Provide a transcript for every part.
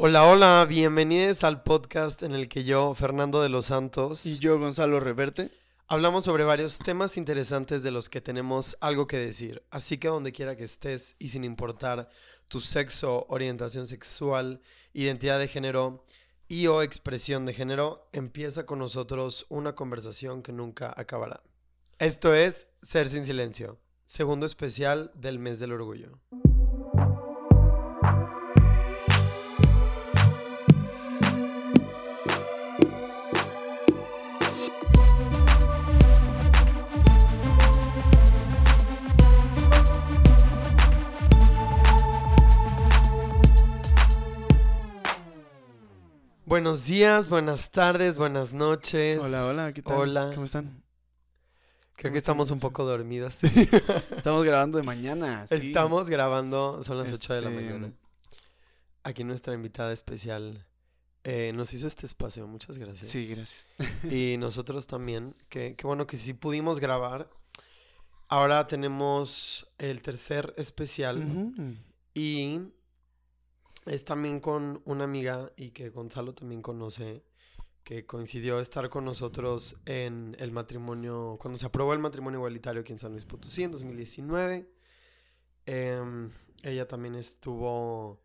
Hola, hola, bienvenidos al podcast en el que yo, Fernando de los Santos, Y yo, Gonzalo Reverte. hablamos sobre varios temas interesantes de los que tenemos algo que decir. Así que donde quiera que estés y sin importar tu sexo, orientación sexual, identidad de género y o expresión de género, empieza con nosotros una conversación que nunca acabará. Esto es Ser sin Silencio, segundo especial del mes del orgullo. Buenos días, buenas tardes, buenas noches. Hola, hola, ¿qué tal? Hola. ¿Cómo están? Creo ¿Cómo que estamos un poco dormidas. Estamos grabando de mañana. sí. Estamos grabando, son las 8 de la Este, mañana. Aquí nuestra invitada especial eh, nos hizo este espacio, muchas gracias. Sí, gracias. Y nosotros también, que, que bueno que sí pudimos grabar. Ahora tenemos el tercer especial y es también con una amiga y que Gonzalo también conoce, que coincidió estar con nosotros en el matrimonio, cuando se aprobó el matrimonio igualitario aquí en San Luis Potosí en 2019. Em, ella también estuvo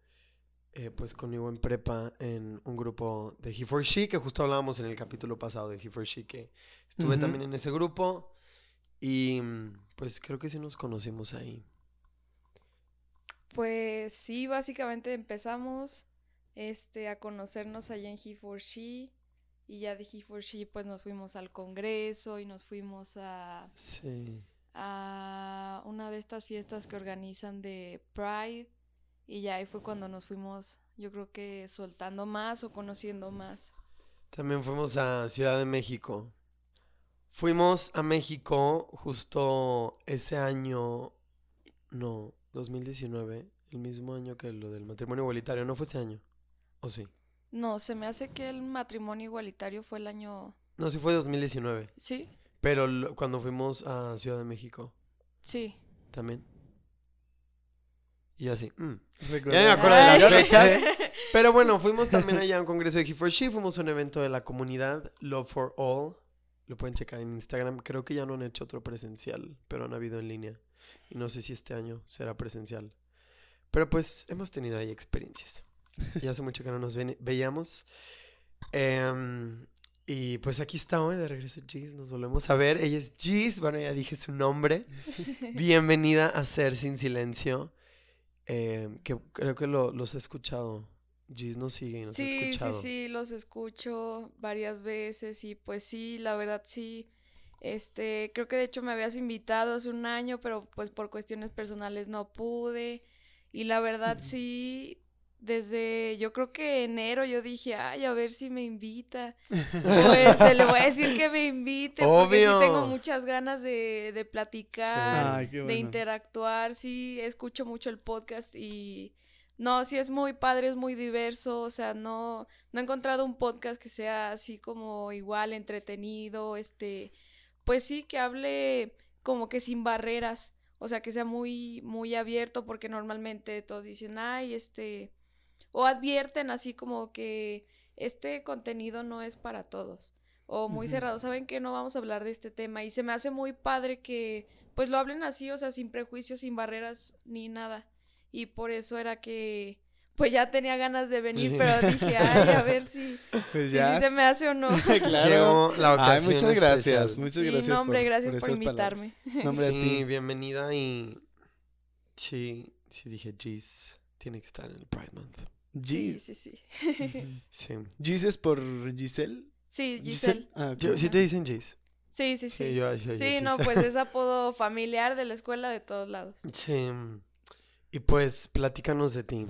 eh, pues conmigo en prepa en un grupo de He for She, que justo hablábamos en el capítulo pasado de He for She, que estuve también en ese grupo y pues creo que sí nos conocimos ahí. Pues sí, básicamente empezamos este, a conocernos allá en He for She y ya de He for She pues nos fuimos al congreso y nos fuimos a, Sí. a una de estas fiestas que organizan de Pride y ya ahí fue cuando nos fuimos yo creo que soltando más o conociendo más. También fuimos a Ciudad de México. Fuimos a México justo ese año, no, 2019, el mismo año que lo del matrimonio igualitario, ¿no fue ese año? ¿O sí? No, se me hace que el matrimonio igualitario fue el año... No, sí fue 2019, Sí, pero lo- cuando fuimos a Ciudad de México sí. también. Y yo así, mm. Ya me acuerdo de las fechas. Pero bueno, fuimos también allá a un congreso de He for She, fuimos a un evento de la comunidad Love for All. Lo pueden checar en Instagram. Creo que ya no han hecho otro presencial, pero han habido en línea. Y no sé si este año será presencial. Pero pues hemos tenido ahí experiencias. Y hace mucho que no nos ven- veíamos. Em, y pues aquí está hoy de regreso Gis, nos volvemos a ver. Ella es Gis, bueno, ya dije su nombre. Bienvenida a Ser Sin Silencio. em, que creo que lo- los he escuchado. Gis nos sigue y nos ha Sí, sí, escuchado. sí, los escucho varias veces y pues sí, la verdad sí. Este, creo que de hecho me habías invitado hace un año, pero pues por cuestiones personales no pude. Y la verdad sí, desde yo creo que enero yo dije, ay, a ver si me invita. Pues te le voy a decir que me invite, porque sí tengo Obvio. muchas ganas de, de platicar, Ay, de interactuar, sí, escucho mucho el podcast y no, sí es muy padre, es muy diverso, o sea, no, no he encontrado un podcast que sea así como igual entretenido, este, pues sí, que hable como que sin barreras, o sea, que sea muy, muy abierto, porque normalmente todos dicen, ay, este, o advierten así como que este contenido no es para todos, o muy cerrado, saben que no vamos a hablar de este tema, y se me hace muy padre que pues lo hablen así, o sea, sin prejuicios, sin barreras ni nada. Y por eso era que pues ya tenía ganas de venir, Sí. pero dije, ay, a ver si, Pues si, sí se me hace o no. claro. La Ay, ocasión muchas gracias. especial. Muchas Sí, gracias. no, hombre, por- gracias por esas invitarme. No, hombre, Sí, ti. bienvenida y sí, sí dije Gis tiene que estar en el Pride Month. Sí, Gis. sí, sí. Sí. Gis es por Giselle. Sí, Giselle. Ah, ok. Yo- ¿Sí te dicen Gis? Sí, sí, sí. yo, yo- yo Sí, no, pues es apodo familiar de la escuela de todos lados. Sí. Y pues platícanos de ti.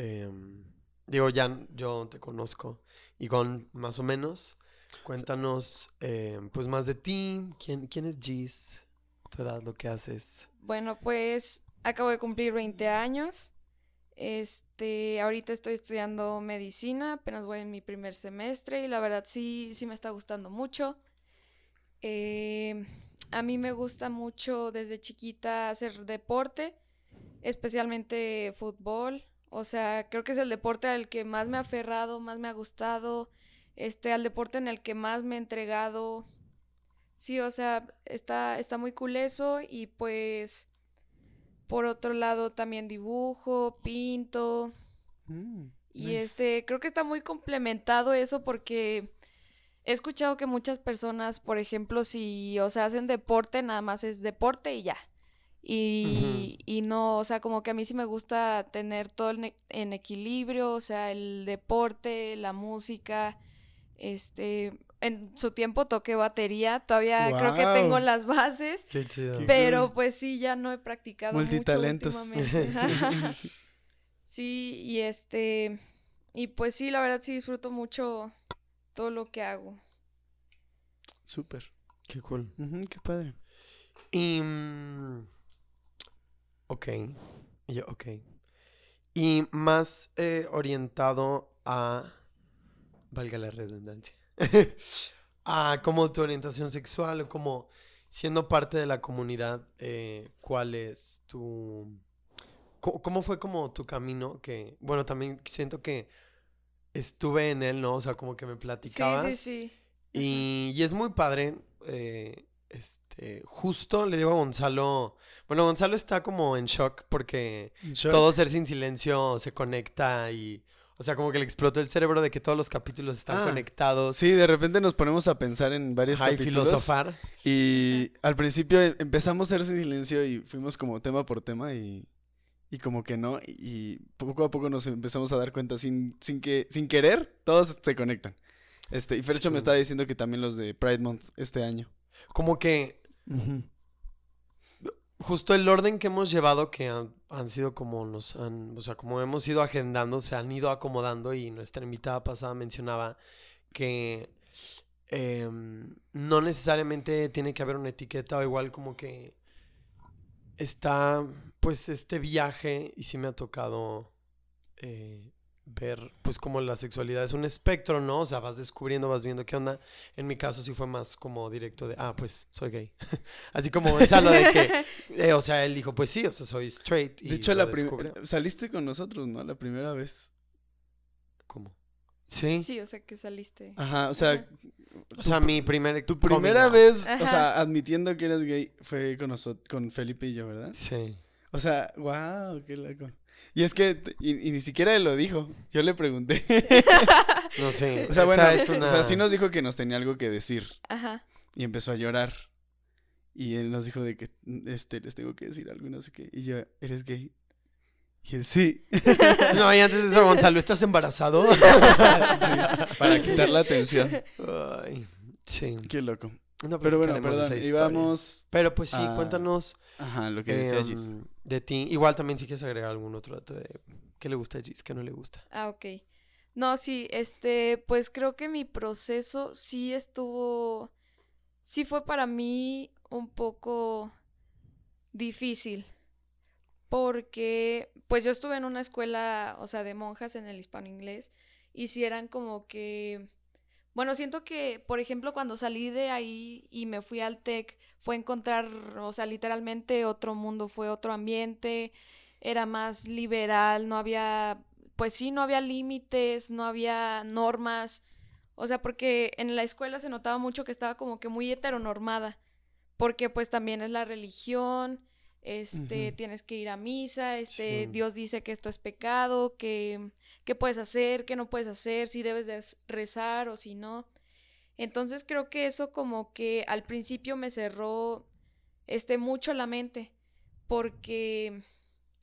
Em, digo, ya yo te conozco. Y con más o menos, cuéntanos em, pues más de ti. ¿Quién, quién es Gis? Tu edad, lo que haces. Bueno, pues acabo de cumplir 20 años. Este, ahorita estoy estudiando medicina, apenas voy en mi primer semestre y la verdad sí, sí me está gustando mucho. Eh, a mí me gusta mucho desde chiquita hacer deporte, especialmente fútbol O sea, creo que es el deporte al que más me ha aferrado, más me ha gustado, este, al deporte en el que más me he entregado. Sí, o sea, está, está muy cool eso y pues por otro lado también dibujo, pinto. Mm, Y nice. este, creo que está muy complementado eso porque he escuchado que muchas personas, por ejemplo, si, o sea, hacen deporte, nada más es deporte y ya. Y, y no, o sea, como que a mí sí me gusta tener todo en, e- en equilibrio, o sea, el deporte, la música, este, en su tiempo toqué batería, todavía creo que tengo las bases, Qué chido. Qué pero pues sí, ya no he practicado mucho Multitalentos. últimamente. Sí, sí. Sí, y este, y pues sí, la verdad sí disfruto mucho todo lo que hago. Súper. Qué cool. Qué padre. Y. ok. Y yo, ok. Y más eh, orientado a. Valga la redundancia. a como tu orientación sexual o como siendo parte de la comunidad, eh, ¿cuál es tu. ¿Cómo fue como tu camino? Que, bueno, también siento que estuve en él, ¿no? O sea, como que me platicabas. Sí, sí, sí. Y, y es muy padre. eh, este, justo le digo a Gonzalo. Bueno, Gonzalo está como en shock porque Shock. todo ser sin silencio se conecta y. O sea, como que le explotó el cerebro de que todos los capítulos están Ah, conectados. Sí, de repente nos ponemos a pensar en varios Ajá, y capítulos. filosofar. Y al principio e- empezamos a hacer silencio y fuimos como tema por tema y, y como que no. Y poco a poco nos empezamos a dar cuenta sin, sin que, sin querer, todos se conectan. Este, y Fercho me estaba diciendo que también los de Pride Month este año. Como que justo el orden que hemos llevado, que han, han sido como nos han, o sea, como hemos ido agendando, se han ido acomodando y nuestra invitada pasada mencionaba que em, no necesariamente tiene que haber una etiqueta o igual como que está pues este viaje y sí me ha tocado eh, ver pues como la sexualidad es un espectro, ¿no? O sea, vas descubriendo, vas viendo qué onda. En mi caso sí fue más como directo de, ah, pues soy gay. Así como Gonzalo de que, eh, o sea, él dijo, pues sí, o sea, soy straight. y De hecho, la primera saliste con nosotros, ¿no? La primera vez. ¿Cómo? Sí. Sí, o sea que saliste. Ajá, o sea, Ajá. O sea, mi primer tu primera out. vez, o sea, admitiendo que eras gay, fue con nosotros, con Felipe y yo, ¿verdad? Sí. O sea, wow, qué loco. Y es que, y, y ni siquiera él lo dijo. Yo le pregunté. No sé. o sea, bueno, es una... o sea, sí nos dijo que nos tenía algo que decir. Ajá. Y empezó a llorar. Y él nos dijo de que, este, les tengo que decir algo y no sé qué. Y yo, ¿eres gay? Y él, sí. No, y antes de eso, Gonzalo, ¿estás embarazado? Sí, para quitar la atención. Ay, sí. Qué loco. No Pero bueno, platicaremos de perdón, esa historia. íbamos... Pero pues sí, a- cuéntanos Ajá, lo que decía em, Gis. de ti. Igual también si quieres agregar algún otro dato de qué le gusta a Gis, qué no le gusta. Ah, ok. No, sí, este, pues creo que mi proceso sí estuvo, sí fue para mí un poco difícil, porque pues yo estuve en una escuela, o sea, de monjas en el hispano inglés, y sí eran como que, bueno, siento que, por ejemplo, cuando salí de ahí y me fui al TEC, fue encontrar, o sea, literalmente otro mundo, fue otro ambiente, era más liberal, no había pues sí, no había límites, no había normas. O sea, porque en la escuela se notaba mucho que estaba como que muy heteronormada. Porque pues también es la religión, este, tienes que ir a misa, este, Sí. Dios dice que esto es pecado, que, que puedes hacer, que no puedes hacer, si debes de rezar o si no. Entonces creo que eso como que al principio me cerró este mucho la mente. Porque,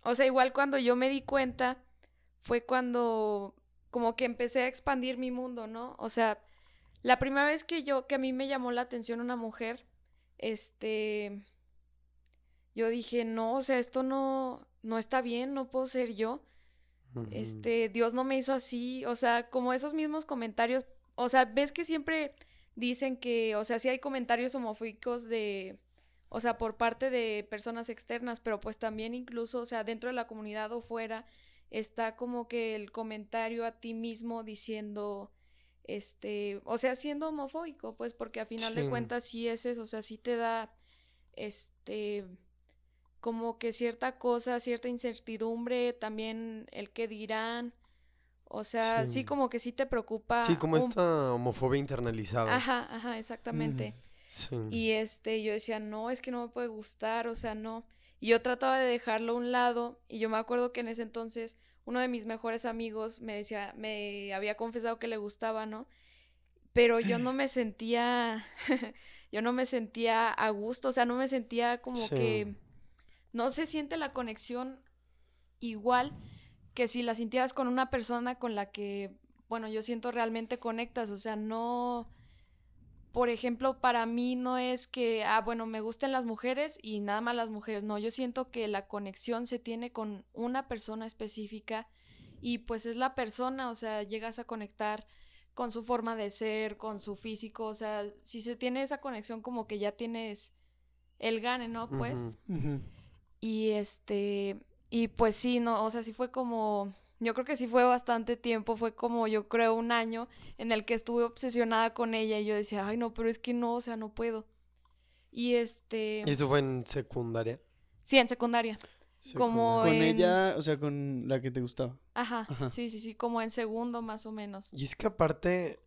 o sea, igual cuando yo me di cuenta, fue cuando como que empecé a expandir mi mundo, ¿no? O sea, la primera vez que yo, que a mí me llamó la atención una mujer, este, yo dije, no, o sea, esto no, no está bien, no puedo ser yo. Este, Dios no me hizo así, o sea, como esos mismos comentarios, o sea, ves que siempre dicen que, o sea, sí hay comentarios homofóbicos de, o sea, por parte de personas externas, pero pues también incluso, o sea, dentro de la comunidad o fuera, está como que el comentario a ti mismo diciendo, este, o sea, siendo homofóbico, pues porque a final Sí. de cuentas sí es eso, o sea, sí te da, este, como que cierta cosa, cierta incertidumbre, también el que dirán. O sea, sí, Sí. como que sí te preocupa. Sí, como un- esta homofobia internalizada. Ajá, ajá, exactamente. Sí. Y este, yo decía, no, es que no me puede gustar, o sea, no. Y yo trataba de dejarlo a un lado, y yo me acuerdo que en ese entonces uno de mis mejores amigos me decía, me había confesado que le gustaba, ¿no? Pero yo no me sentía, yo no me sentía a gusto, o sea, no me sentía como Sí. que no se siente la conexión igual que si la sintieras con una persona con la que, bueno, yo siento realmente conectas, o sea, no, por ejemplo, para mí no es que, ah, bueno, me gusten las mujeres y nada más las mujeres, no, yo siento que la conexión se tiene con una persona específica y pues es la persona, o sea, llegas a conectar con su forma de ser, con su físico, o sea, si se tiene esa conexión como que ya tienes el gane, ¿no? Pues. Y este, y pues sí, no, o sea, sí fue como, yo creo que sí fue bastante tiempo, fue como yo creo un año en el que estuve obsesionada con ella y yo decía, ay no, pero es que no, o sea, no puedo. Y este, ¿Y eso fue en secundaria? sí, en secundaria. Como Con en- ella, o sea, con la que te gustaba. Ajá, Ajá. sí, sí, sí, como en segundo más o menos. Y es que aparte,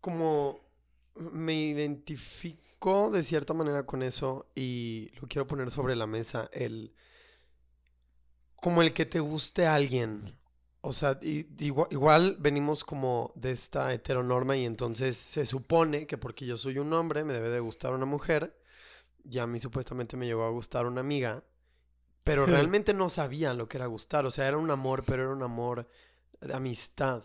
como me identifico de cierta manera con eso y lo quiero poner sobre la mesa, el como el que te guste a alguien. O sea, igual venimos como de esta heteronorma y entonces se supone que porque yo soy un hombre me debe de gustar una mujer. Ya a mí supuestamente me llegó a gustar una amiga, pero realmente no sabía lo que era gustar. O sea, era un amor, pero era un amor de amistad.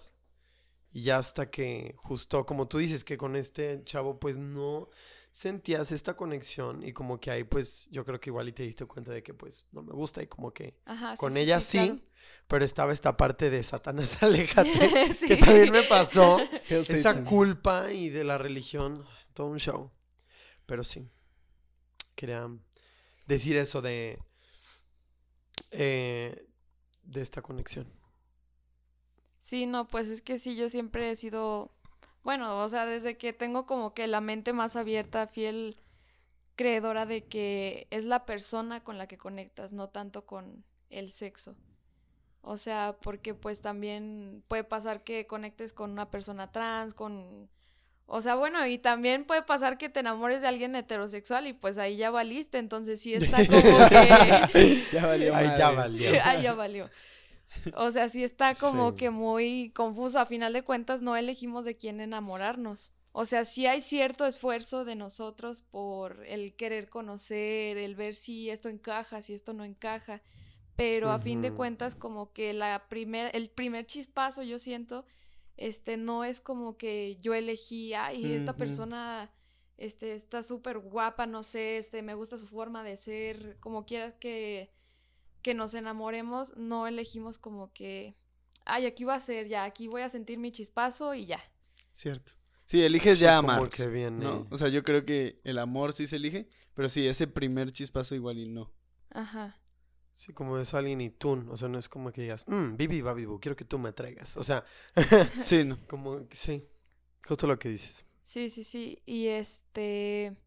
Y ya hasta que, justo como tú dices, que con este chavo, pues no sentías esta conexión y como que ahí, pues yo creo que igual y te diste cuenta de que, pues no me gusta y como que Ajá, con sí, ella sí, claro. pero estaba esta parte de Satanás, aléjate, Sí. que también me pasó. Esa culpa y de la religión, todo un show. Pero sí, quería decir eso de, eh, de esta conexión. Sí, no, pues es que sí, yo siempre he sido, bueno, o sea, desde que tengo como que la mente más abierta, fiel creedora de que es la persona con la que conectas, no tanto con el sexo. O sea, porque pues también puede pasar que conectes con una persona trans, con... O sea, bueno, y también puede pasar que te enamores de alguien heterosexual y pues ahí ya valiste, entonces sí está como que... ya valió Ahí ya valió. Ah, ya valió. O sea, sí está como Sí. que muy confuso. A final de cuentas, no elegimos de quién enamorarnos. O sea, sí hay cierto esfuerzo de nosotros por el querer conocer, el ver si esto encaja, si esto no encaja. Pero a fin de cuentas, como que la primer, el primer chispazo, yo siento, este, no es como que yo elegí, ay, esta persona, este, está súper guapa, no sé, este, me gusta su forma de ser, como quieras que, que nos enamoremos, no elegimos como que, ay, aquí va a ser, ya, aquí voy a sentir mi chispazo y ya. Cierto. Sí, eliges ya como amar. que viene. ¿no? O sea, yo creo que el amor sí se elige, pero sí, ese primer chispazo igual y no. Ajá. Sí, como es alguien y tú, o sea, no es como que digas, mmm, Bibi Babibu, quiero que tú me traigas. O sea, Sí, no. como, que sí, justo lo que dices. Sí, sí, sí. Y este.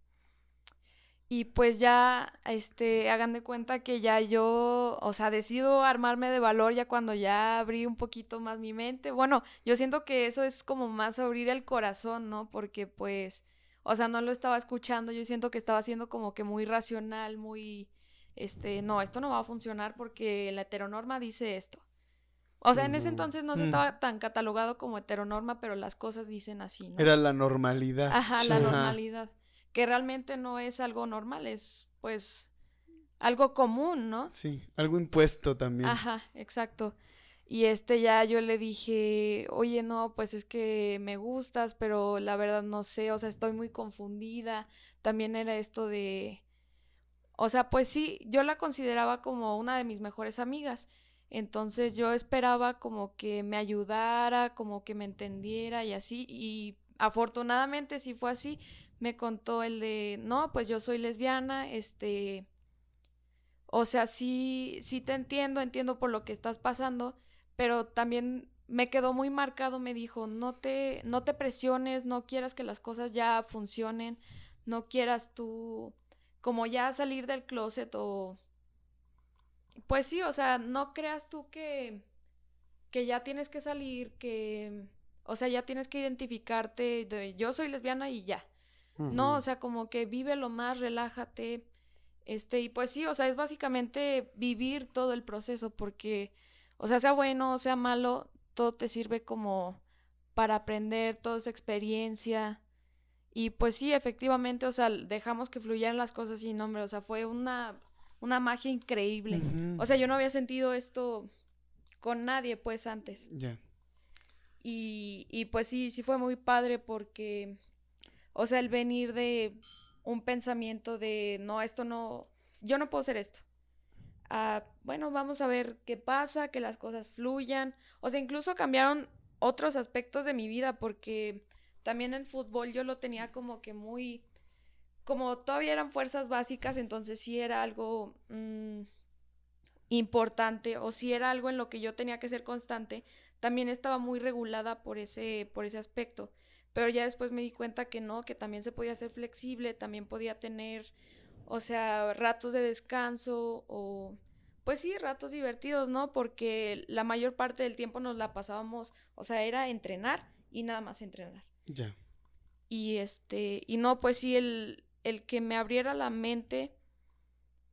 Y pues ya, este, hagan de cuenta que ya yo, o sea, decido armarme de valor ya cuando ya abrí un poquito más mi mente. Bueno, yo siento que eso es como más abrir el corazón, ¿no? Porque pues, o sea, no lo estaba escuchando, yo siento que estaba siendo como que muy racional, muy, este, no, esto no va a funcionar porque la heteronorma dice esto. O sea, en ese entonces no se Mm. estaba tan catalogado como heteronorma, pero las cosas dicen así, ¿no? Era la normalidad. Ajá, la normalidad. Que realmente no es algo normal, es pues algo común, ¿no? Sí, algo impuesto también. Ajá, exacto. Y este ya yo le dije, oye, no, pues es que me gustas, pero la verdad no sé, o sea, estoy muy confundida. También era esto de, o sea, pues sí, yo la consideraba como una de mis mejores amigas. Entonces yo esperaba como que me ayudara, como que me entendiera y así. Y afortunadamente sí fue así. Me contó el de, no, pues yo soy lesbiana, este, o sea, sí, sí te entiendo, entiendo por lo que estás pasando, pero también me quedó muy marcado, me dijo, no te, no te presiones, no quieras que las cosas ya funcionen, no quieras tú como ya salir del closet o... Pues sí, o sea, no creas tú que, que ya tienes que salir, que, o sea, ya tienes que identificarte de yo soy lesbiana y ya. No, o sea, como que vive lo más, relájate. Este, y pues sí, o sea, es básicamente vivir todo el proceso, porque, o sea, sea bueno o sea malo, todo te sirve como para aprender, toda esa experiencia. Y pues sí, efectivamente, o sea, dejamos que fluyeran las cosas sin nombre, o sea, fue una, una magia increíble. O sea, yo no había sentido esto con nadie, pues, antes. Ya. Y, y pues sí, sí fue muy padre porque, o sea, el venir de un pensamiento de, no, esto no, yo no puedo hacer esto. Ah, bueno, vamos a ver qué pasa, que las cosas fluyan. O sea, incluso cambiaron otros aspectos de mi vida porque también el fútbol yo lo tenía como que muy, como todavía eran fuerzas básicas, entonces sí era algo mm, importante o si era algo en lo que yo tenía que ser constante, también estaba muy regulada por ese, por ese aspecto. Pero ya después me di cuenta que no, que también se podía ser flexible, también podía tener, o sea, ratos de descanso o pues sí, ratos divertidos, ¿no? Porque la mayor parte del tiempo nos la pasábamos, o sea, era entrenar y nada más entrenar. Ya. Y este, y no, pues sí, el, el que me abriera la mente,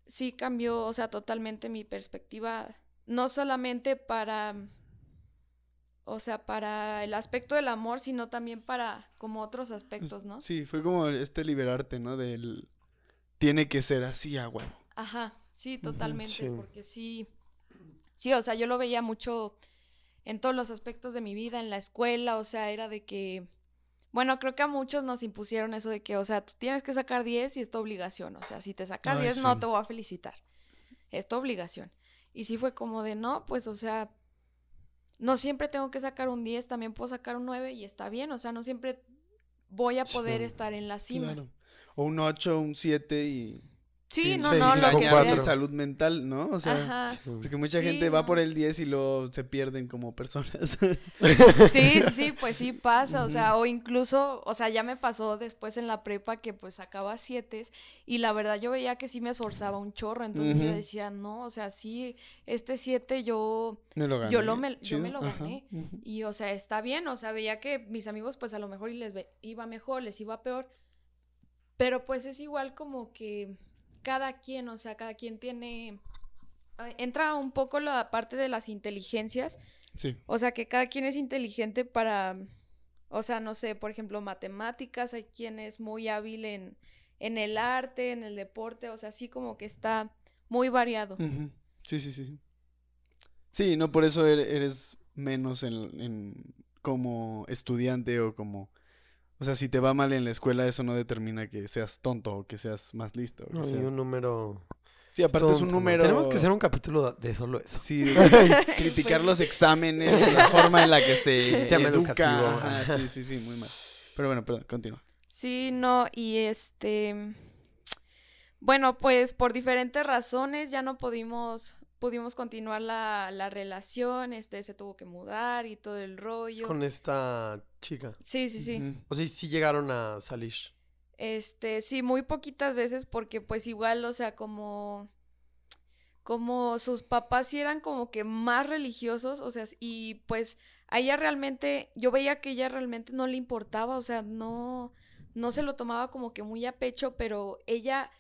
sí cambió, o sea, totalmente mi perspectiva, no solamente para, o sea, para el aspecto del amor, sino también para como otros aspectos, ¿no? Sí, fue como este liberarte, ¿no? Del, tiene que ser así a huevo. Ajá, sí, totalmente, porque sí, sí, o sea, yo lo veía mucho en todos los aspectos de mi vida, en la escuela, o sea, era de que, bueno, creo que a muchos nos impusieron eso de que, o sea, tú tienes que sacar 10 y es tu obligación, o sea, si te sacas 10 no te voy a felicitar, es tu obligación. Y sí fue como de, no, pues, o sea, no siempre tengo que sacar un 10, también puedo sacar un 9 y está bien, o sea, no siempre voy a poder estar en la cima. O un 8, un 7 y Sí, no, no, lo que sea. salud mental, ¿no? O sea, porque mucha gente va por el 10 y luego se pierden como personas. Sí, sí, pues sí pasa, o sea, o incluso, o sea, ya me pasó después en la prepa que pues sacaba 7 y la verdad yo veía que sí me esforzaba un chorro, entonces yo decía, no, o sea, sí, este 7 yo, me lo gané. yo, lo me, yo me lo gané y, o sea, está bien, o sea, veía que mis amigos pues a lo mejor y les iba mejor, les iba peor, pero pues es igual como que cada quien, o sea, cada quien tiene... Entra un poco la parte de las inteligencias. Sí. O sea, que cada quien es inteligente para, o sea, no sé, por ejemplo, matemáticas, hay quien es muy hábil en, en el arte, en el deporte, o sea, así como que está muy variado. Sí, sí, sí. Sí, no por eso er-, eres menos en, en, como estudiante o como o sea, si te va mal en la escuela, eso no determina que seas tonto o que seas más listo. no, y un número... Sí, aparte es un número... Tenemos que hacer un capítulo de solo eso. Sí, criticar los exámenes, la forma en la que se educa. sí, sí, sí, muy mal. Pero bueno, perdón, continúa. Sí, no, y este... Bueno, pues por diferentes razones ya no pudimos pudimos continuar la, la, relación, este se tuvo que mudar y todo el rollo. Con esta chica. Sí, sí, sí. O sea, sí llegaron a salir. Este, sí, muy poquitas veces porque pues igual, o sea, como como sus papás sí eran como que más religiosos, o sea, y pues a ella realmente, yo veía que ella realmente no le importaba, o sea, no, no se lo tomaba como que muy a pecho, pero ella,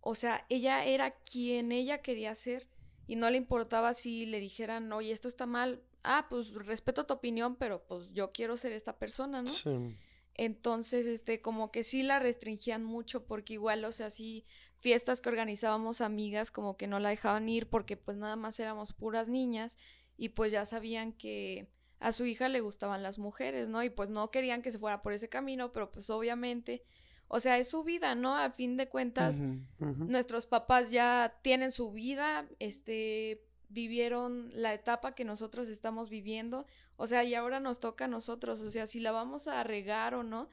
o sea, ella era quien ella quería ser y no le importaba si le dijeran, oye, esto está mal, ah, pues respeto tu opinión, pero pues yo quiero ser esta persona, ¿no? Sí. Entonces, este, como que sí la restringían mucho porque igual, o sea, sí, fiestas que organizábamos amigas como que no la dejaban ir porque pues nada más éramos puras niñas y pues ya sabían que a su hija le gustaban las mujeres, ¿no? Y pues no querían que se fuera por ese camino, pero pues obviamente o sea, es su vida, ¿no? A fin de cuentas, nuestros papás ya tienen su vida, este, vivieron la etapa que nosotros estamos viviendo, o sea, y ahora nos toca a nosotros, o sea, si la vamos a regar o no,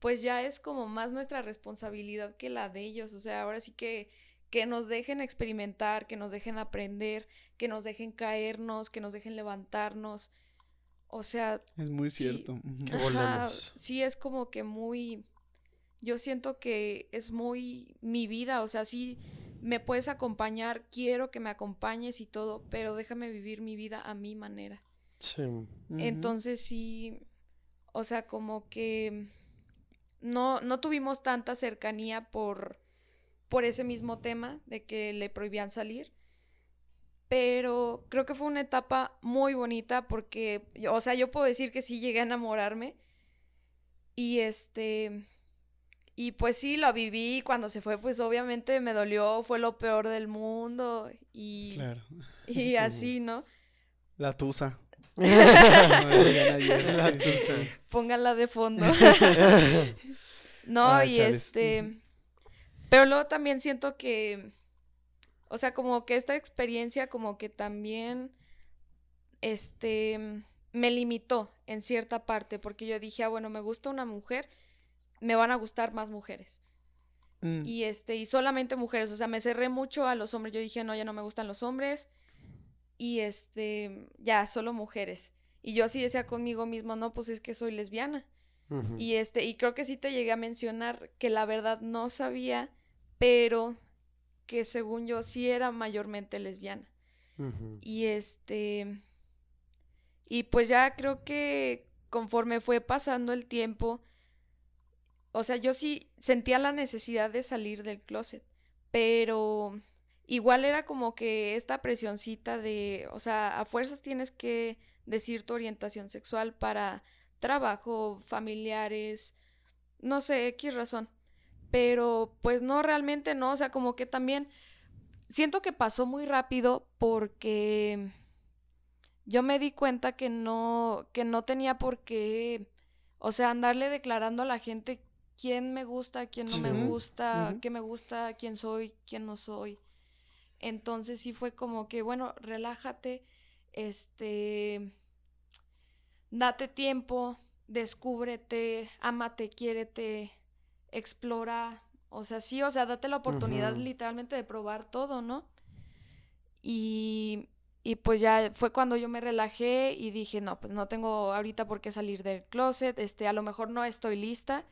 pues ya es como más nuestra responsabilidad que la de ellos, o sea, ahora sí que que nos dejen experimentar, que nos dejen aprender, que nos dejen caernos, que nos dejen levantarnos. O sea, es muy cierto. Sí, sí es como que muy yo siento que es muy mi vida, o sea, sí me puedes acompañar, quiero que me acompañes y todo, pero déjame vivir mi vida a mi manera. Sí. Entonces sí, o sea, como que no, no tuvimos tanta cercanía por, por ese mismo tema de que le prohibían salir. Pero creo que fue una etapa muy bonita porque, o sea, yo puedo decir que sí llegué a enamorarme. Y este, y pues sí, lo viví cuando se fue, pues obviamente me dolió, fue lo peor del mundo y, Claro. y así, ¿no? La tusa. No me digan ayer. La Sí, sí, tusa. sí. Pónganla de fondo. no, Ah, y chales. este, pero luego también siento que, o sea, como que esta experiencia como que también, este, me limitó en cierta parte, porque yo dije, ah, bueno, me gusta una mujer, me van a gustar más mujeres. Mm. Y este, y solamente mujeres, o sea, me cerré mucho a los hombres. Yo dije, no, ya no me gustan los hombres. Y este, ya, solo mujeres. Y yo así decía conmigo mismo, no, pues es que soy lesbiana. Y este, y creo que sí te llegué a mencionar que la verdad no sabía, pero que según yo sí era mayormente lesbiana. Y este, y pues ya creo que conforme fue pasando el tiempo, o sea, yo sí sentía la necesidad de salir del closet, pero igual era como que esta presioncita de, o sea, a fuerzas tienes que decir tu orientación sexual para trabajo, familiares, no sé, X razón. Pero pues no, realmente no, o sea, como que también siento que pasó muy rápido porque yo me di cuenta que no, que no tenía por qué, o sea, andarle declarando a la gente quién me gusta, quién no me gusta, Ujú. qué me gusta, quién soy, quién no soy. Entonces sí fue como que, bueno, relájate, este, date tiempo, descúbrete, ámate, quiérete, explora, o sea, sí, o sea, date la oportunidad literalmente de probar todo, ¿no? Y, y pues ya fue cuando yo me relajé y dije, no, pues no tengo ahorita por qué salir del closet, este, a lo mejor no estoy lista,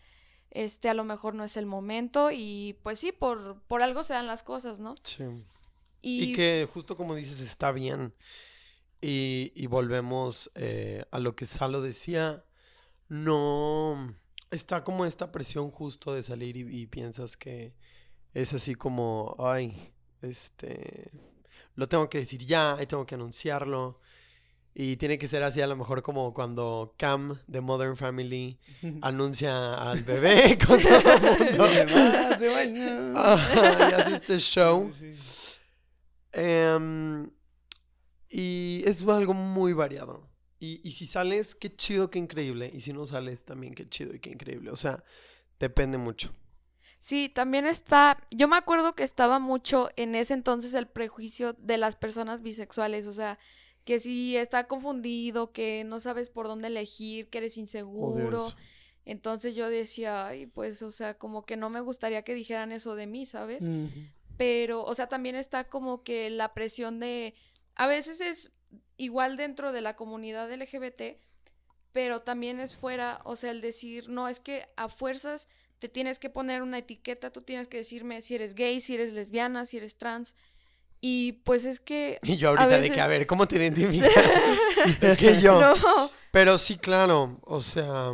este, a lo mejor no es el momento y pues sí, por, por algo se dan las cosas, ¿no? Sí. Y, Y que justo como dices, está bien. Y, y volvemos eh, a lo que Salo decía. No. Está como esta presión justo de salir y, y piensas que es así como, ay, este. Lo tengo que decir ya, y tengo que anunciarlo. Y tiene que ser así a lo mejor como cuando Cam de Modern Family anuncia al bebé con todo el mundo. Se bañó. Y hace este show. Sí, sí. Em, y es algo muy variado. Y, y si sales, qué chido, qué increíble. Y si no sales, también qué chido y qué increíble. O sea, depende mucho. Sí, también está, yo me acuerdo que estaba mucho en ese entonces el prejuicio de las personas bisexuales, o sea, que si está confundido, que no sabes por dónde elegir, que eres Odio inseguro. Entonces yo decía, ay, pues, o sea, como que no me gustaría que dijeran eso de mí, ¿sabes? Pero, o sea, también está como que la presión de, a veces es igual dentro de la comunidad LGBT, pero también es fuera, o sea, el decir, no, es que a fuerzas te tienes que poner una etiqueta, tú tienes que decirme si eres gay, si eres lesbiana, si eres trans. Y pues es que... Y yo ahorita de que, a ver, ¿cómo te identificas? que yo. No, Pero sí, claro. O sea,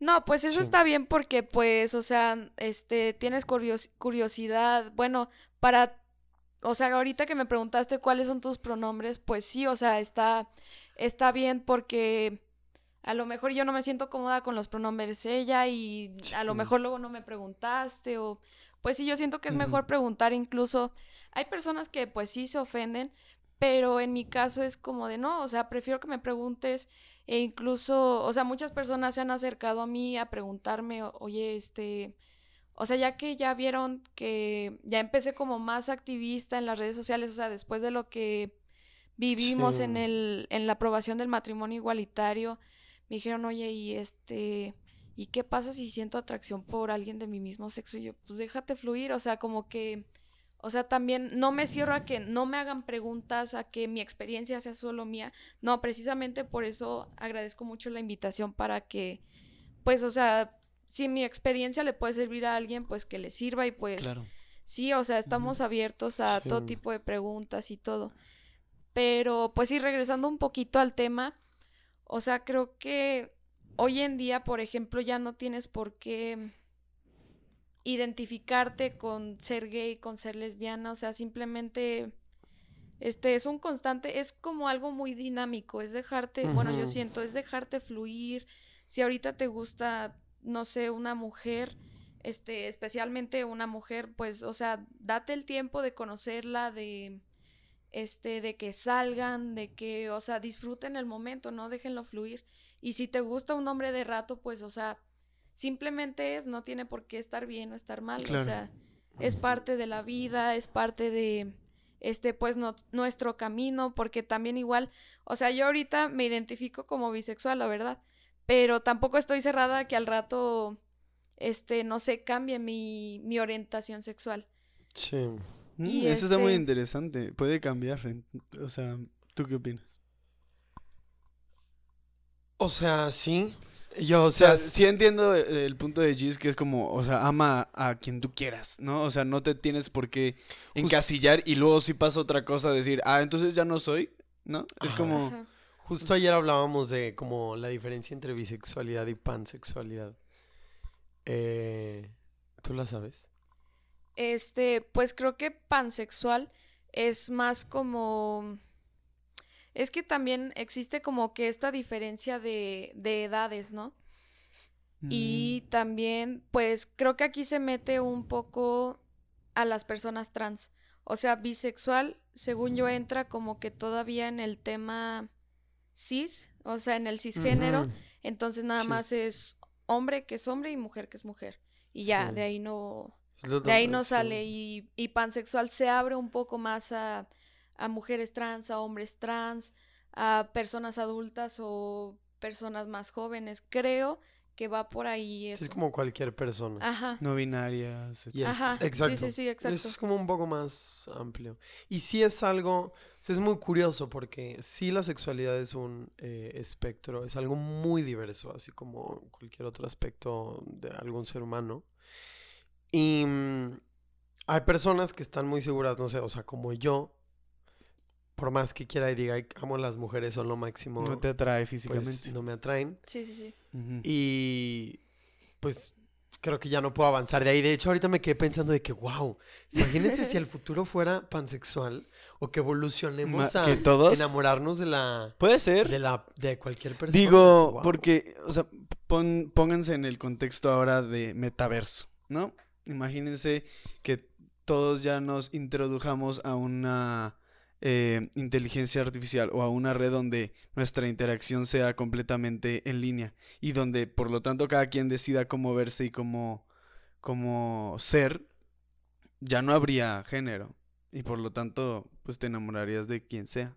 no, pues eso Sí. está bien porque pues, o sea, este, tienes curios- curiosidad, bueno, para, o sea, ahorita que me preguntaste cuáles son tus pronombres, pues sí, o sea, está, está bien porque a lo mejor yo no me siento cómoda con los pronombres ella y a lo mejor luego no me preguntaste o, pues sí, yo siento que es mejor preguntar incluso, hay personas que pues sí se ofenden, pero en mi caso es como de no, o sea, prefiero que me preguntes e incluso, o sea, muchas personas se han acercado a mí a preguntarme, "O- oye, este, o sea, ya que ya vieron que ya empecé como más activista en las redes sociales, o sea, después de lo que vivimos en el, en la aprobación del matrimonio igualitario, me dijeron, oye, y este, ¿y qué pasa si siento atracción por alguien de mi mismo sexo? Y yo, pues déjate fluir, o sea, como que, o sea, también no me cierro a que no me hagan preguntas, a que mi experiencia sea solo mía. No, precisamente por eso agradezco mucho la invitación para que, pues, o sea, si mi experiencia le puede servir a alguien, pues que le sirva y pues Claro. sí, o sea, estamos abiertos a todo tipo de preguntas y todo. Pero pues sí, regresando un poquito al tema, o sea, creo que hoy en día, por ejemplo, ya no tienes por qué identificarte con ser gay, con ser lesbiana, o sea, simplemente este es un constante, es como algo muy dinámico, es dejarte, bueno, yo siento, es dejarte fluir. Si ahorita te gusta, no sé, una mujer, este, especialmente una mujer, pues, o sea, date el tiempo de conocerla, de este, de que salgan, de que, o sea, disfruten el momento, no déjenlo fluir. Y si te gusta un hombre de rato, pues, o sea, simplemente es, no tiene por qué estar bien o estar mal, Claro. o sea, es parte de la vida, es parte de este pues no- nuestro camino, porque también igual, o sea, yo ahorita me identifico como bisexual, la verdad, pero tampoco estoy cerrada a que al rato este no sé, cambie mi, mi orientación sexual. Sí. Mm, Y Eso está muy este- interesante. Puede cambiar. O sea, ¿tú qué opinas? O sea, sí. Yo, o O sea, sí entiendo el, el punto de Gis que es como, o sea, ama a quien tú quieras, ¿no? O sea, no te tienes por qué encasillar y luego si pasa otra cosa decir, ah, entonces ya no soy, ¿no? Es Ajá. como, Ajá. justo ayer hablábamos de como la diferencia entre bisexualidad y pansexualidad. Eh, ¿Tú la sabes? Este, pues creo que pansexual es más como... Es que también existe como que esta diferencia de, de edades, ¿no? Y mm, también, pues creo que aquí se mete un poco a las personas trans. O sea, bisexual, según yo, entra como que todavía en el tema cis, o sea, en el cisgénero. Ujú. Entonces nada más es hombre que es hombre y mujer que es mujer. Y ya, Sí. de ahí no, de ahí no sale. Y, y pansexual se abre un poco más a, a mujeres trans, a hombres trans, a personas adultas o personas más jóvenes. Creo que va por ahí Sí, eso. Es como cualquier persona. Ajá. no binarias, Y etc. es- Ajá, sí, exacto. sí, sí, exacto. Es como un poco más amplio. Y sí es algo, es muy curioso porque sí la sexualidad es un eh, espectro, es algo muy diverso, así como cualquier otro aspecto de algún ser humano. Y mm, hay personas que están muy seguras, no sé, o sea, como yo, por más que quiera y diga, "Ay, amo a las mujeres, son lo máximo, No te atrae pues físicamente. no me atraen. Sí, sí, sí. Y pues creo que ya no puedo avanzar de ahí. De hecho, ahorita me quedé pensando de que, wow, imagínense si el futuro fuera pansexual o que evolucionemos Ma- a que todos- enamorarnos de la Puede ser. de la de cualquier persona. Digo, porque, o sea, pon- pónganse en el contexto ahora de metaverso, ¿no? Imagínense que todos ya nos introdujamos a una eh, inteligencia artificial o a una red donde nuestra interacción sea completamente en línea y donde, por lo tanto, cada quien decida cómo verse y cómo, cómo ser, ya no habría género y por lo tanto, pues te enamorarías de quien sea,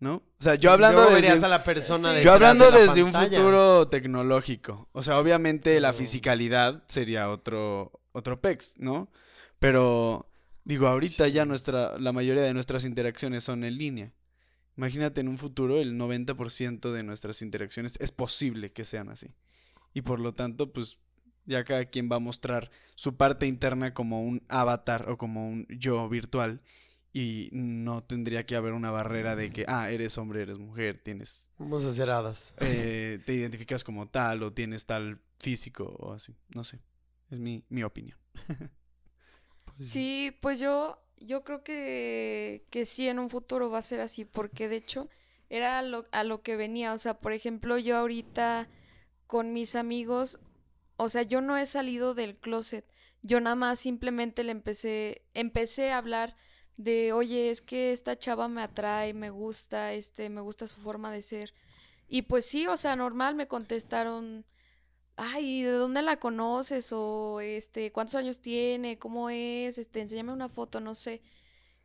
¿no? O sea, yo hablando Luego desde verías un- a la persona Sí. detrás yo hablando de la desde un futuro tecnológico. O sea, obviamente la fisicalidad sería otro, otro pex, ¿no? Pero, digo, ahorita Sí. ya nuestra, la mayoría de nuestras interacciones son en línea. Imagínate en un futuro el 90% de nuestras interacciones es posible que sean así. Y por lo tanto, pues ya cada quien va a mostrar su parte interna como un avatar o como un yo virtual. Y no tendría que haber una barrera de que, ah, eres hombre, eres mujer, tienes Vamos a hacer hadas. eh, te identificas como tal o tienes tal físico o así. No sé. Es mi, mi opinión. Sí, pues yo, yo creo que, que sí, en un futuro va a ser así, porque de hecho era a lo, a lo que venía. O sea, por ejemplo, yo ahorita con mis amigos, o sea, yo no he salido del closet. Yo nada más simplemente le empecé, empecé a hablar de, oye, es que esta chava me atrae, me gusta, este, me gusta su forma de ser. Y pues sí, o sea, normal me contestaron, ay, ¿de dónde la conoces? O este, ¿cuántos años tiene? ¿Cómo es? Este, enséñame una foto, no sé.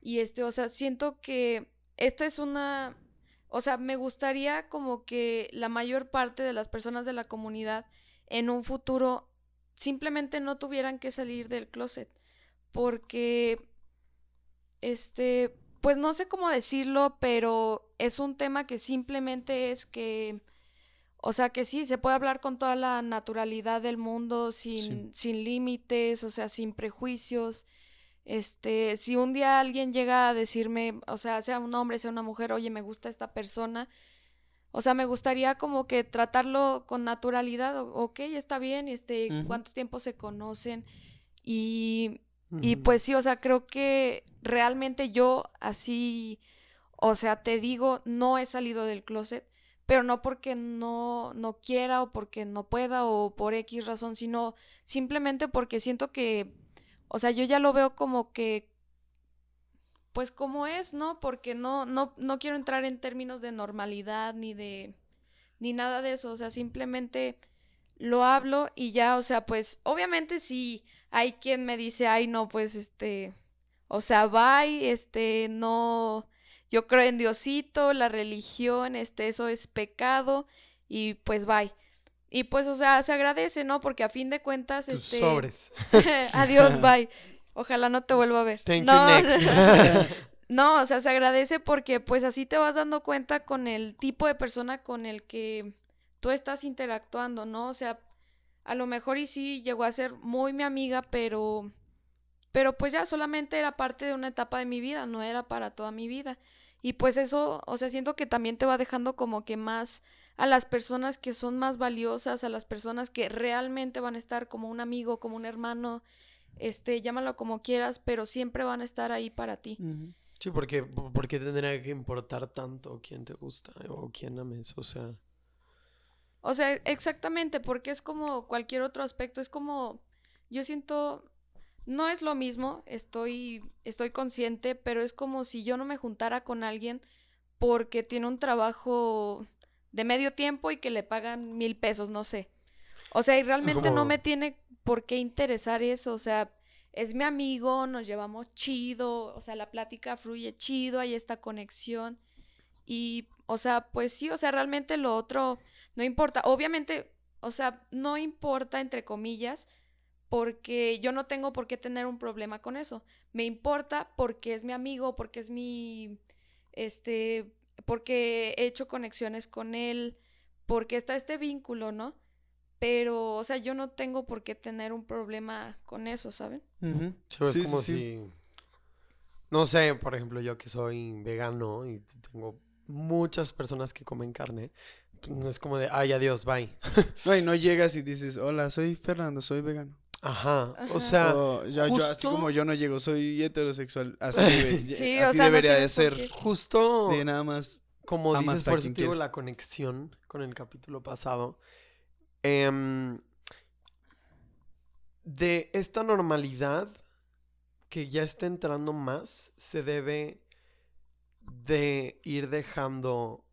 Y este, o sea, siento que esta es una, o sea, me gustaría como que la mayor parte de las personas de la comunidad en un futuro simplemente no tuvieran que salir del closet. Porque, este, pues no sé cómo decirlo, pero es un tema que simplemente es que, o sea, que sí, se puede hablar con toda la naturalidad del mundo, sin, Sí. sin límites, o sea, sin prejuicios. Este, si un día alguien llega a decirme, o sea, sea un hombre, sea una mujer, oye, me gusta esta persona, o sea, me gustaría como que tratarlo con naturalidad, o- ok, está bien, este, cuánto tiempo se conocen y, y pues sí, o sea, creo que realmente yo así, o sea, te digo, no he salido del closet, pero no porque no, no quiera o porque no pueda o por X razón, sino simplemente porque siento que, o sea, yo ya lo veo como que, pues como es, ¿no? Porque no, no, no quiero entrar en términos de normalidad ni de, ni nada de eso, o sea, simplemente lo hablo y ya, o sea, pues obviamente si hay quien me dice, ay, no, pues este, o sea, bye, este, no, yo creo en Diosito, la religión, este, eso es pecado y pues bye. Y pues, o sea, se agradece, ¿no? Porque a fin de cuentas, Tus este, sobres. adiós, bye. Ojalá no te vuelva a ver. Thank no, you, next. no, o sea, se agradece porque pues así te vas dando cuenta con el tipo de persona con el que tú estás interactuando, ¿no? O sea, a lo mejor y sí llegó a ser muy mi amiga, pero pero pues ya solamente era parte de una etapa de mi vida, no era para toda mi vida. Y pues eso, o sea, siento que también te va dejando como que más a las personas que son más valiosas, a las personas que realmente van a estar como un amigo, como un hermano, este, llámalo como quieras, pero siempre van a estar ahí para ti. Sí, porque ¿por qué tendría que importar tanto quién te gusta o quién ames? O sea, O sea, exactamente, porque es como cualquier otro aspecto, es como, yo siento, no es lo mismo, estoy, estoy consciente, pero es como si yo no me juntara con alguien porque tiene un trabajo de medio tiempo y que le pagan mil pesos, no sé. O sea, y realmente no me tiene por qué interesar eso, o sea, es mi amigo, nos llevamos chido, o sea, la plática fluye chido, hay esta conexión. Y, o sea, pues sí, o sea, realmente lo otro no importa. Obviamente, o sea, no importa entre comillas, porque yo no tengo por qué tener un problema con eso. Me importa porque es mi amigo, porque es mi, este, porque he hecho conexiones con él, porque está este vínculo, ¿no? Pero, o sea, yo no tengo por qué tener un problema con eso, ¿saben? Sí, es Sí, sí, como sí. si... No sé, por ejemplo, yo que soy vegano y tengo muchas personas que comen carne, pues, no es como de, ay, adiós, bye. No, y no llegas y dices, hola, soy Fernando, soy vegano. Ajá, o sea, O ya- yo, así justo- como yo no llego, soy heterosexual. Así, debe- Sí, así o sea, no debería de ser. justo... De nada más. Como dices, por eso digo la conexión con el capítulo pasado. Em, de esta normalidad que ya está entrando más, se debe de ir dejando,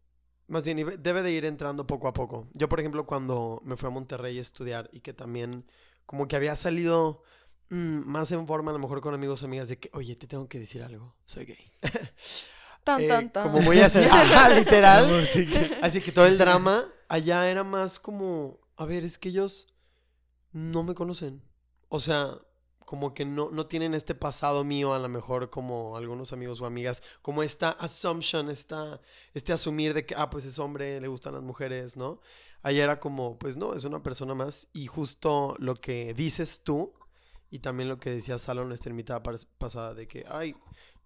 más bien debe de ir entrando poco a poco. Yo, por ejemplo, cuando me fui a Monterrey a estudiar y que también como que había salido mm, más en forma, a lo mejor con amigos, amigas, de que, oye, te tengo que decir algo, soy gay. Tan, Eh, tan, tan. Como muy así, ajá, literal. Que- Así que todo el drama allá era más como, a ver, es que ellos no me conocen. O sea, como que no, no tienen este pasado mío, a lo mejor como algunos amigos o amigas, como esta assumption, esta, este asumir de que, ah, pues es hombre, le gustan las mujeres, ¿no? Allá era como, pues no, es una persona más y justo lo que dices tú y también lo que decía Salo nuestra invitada pas- pasada de que, ay,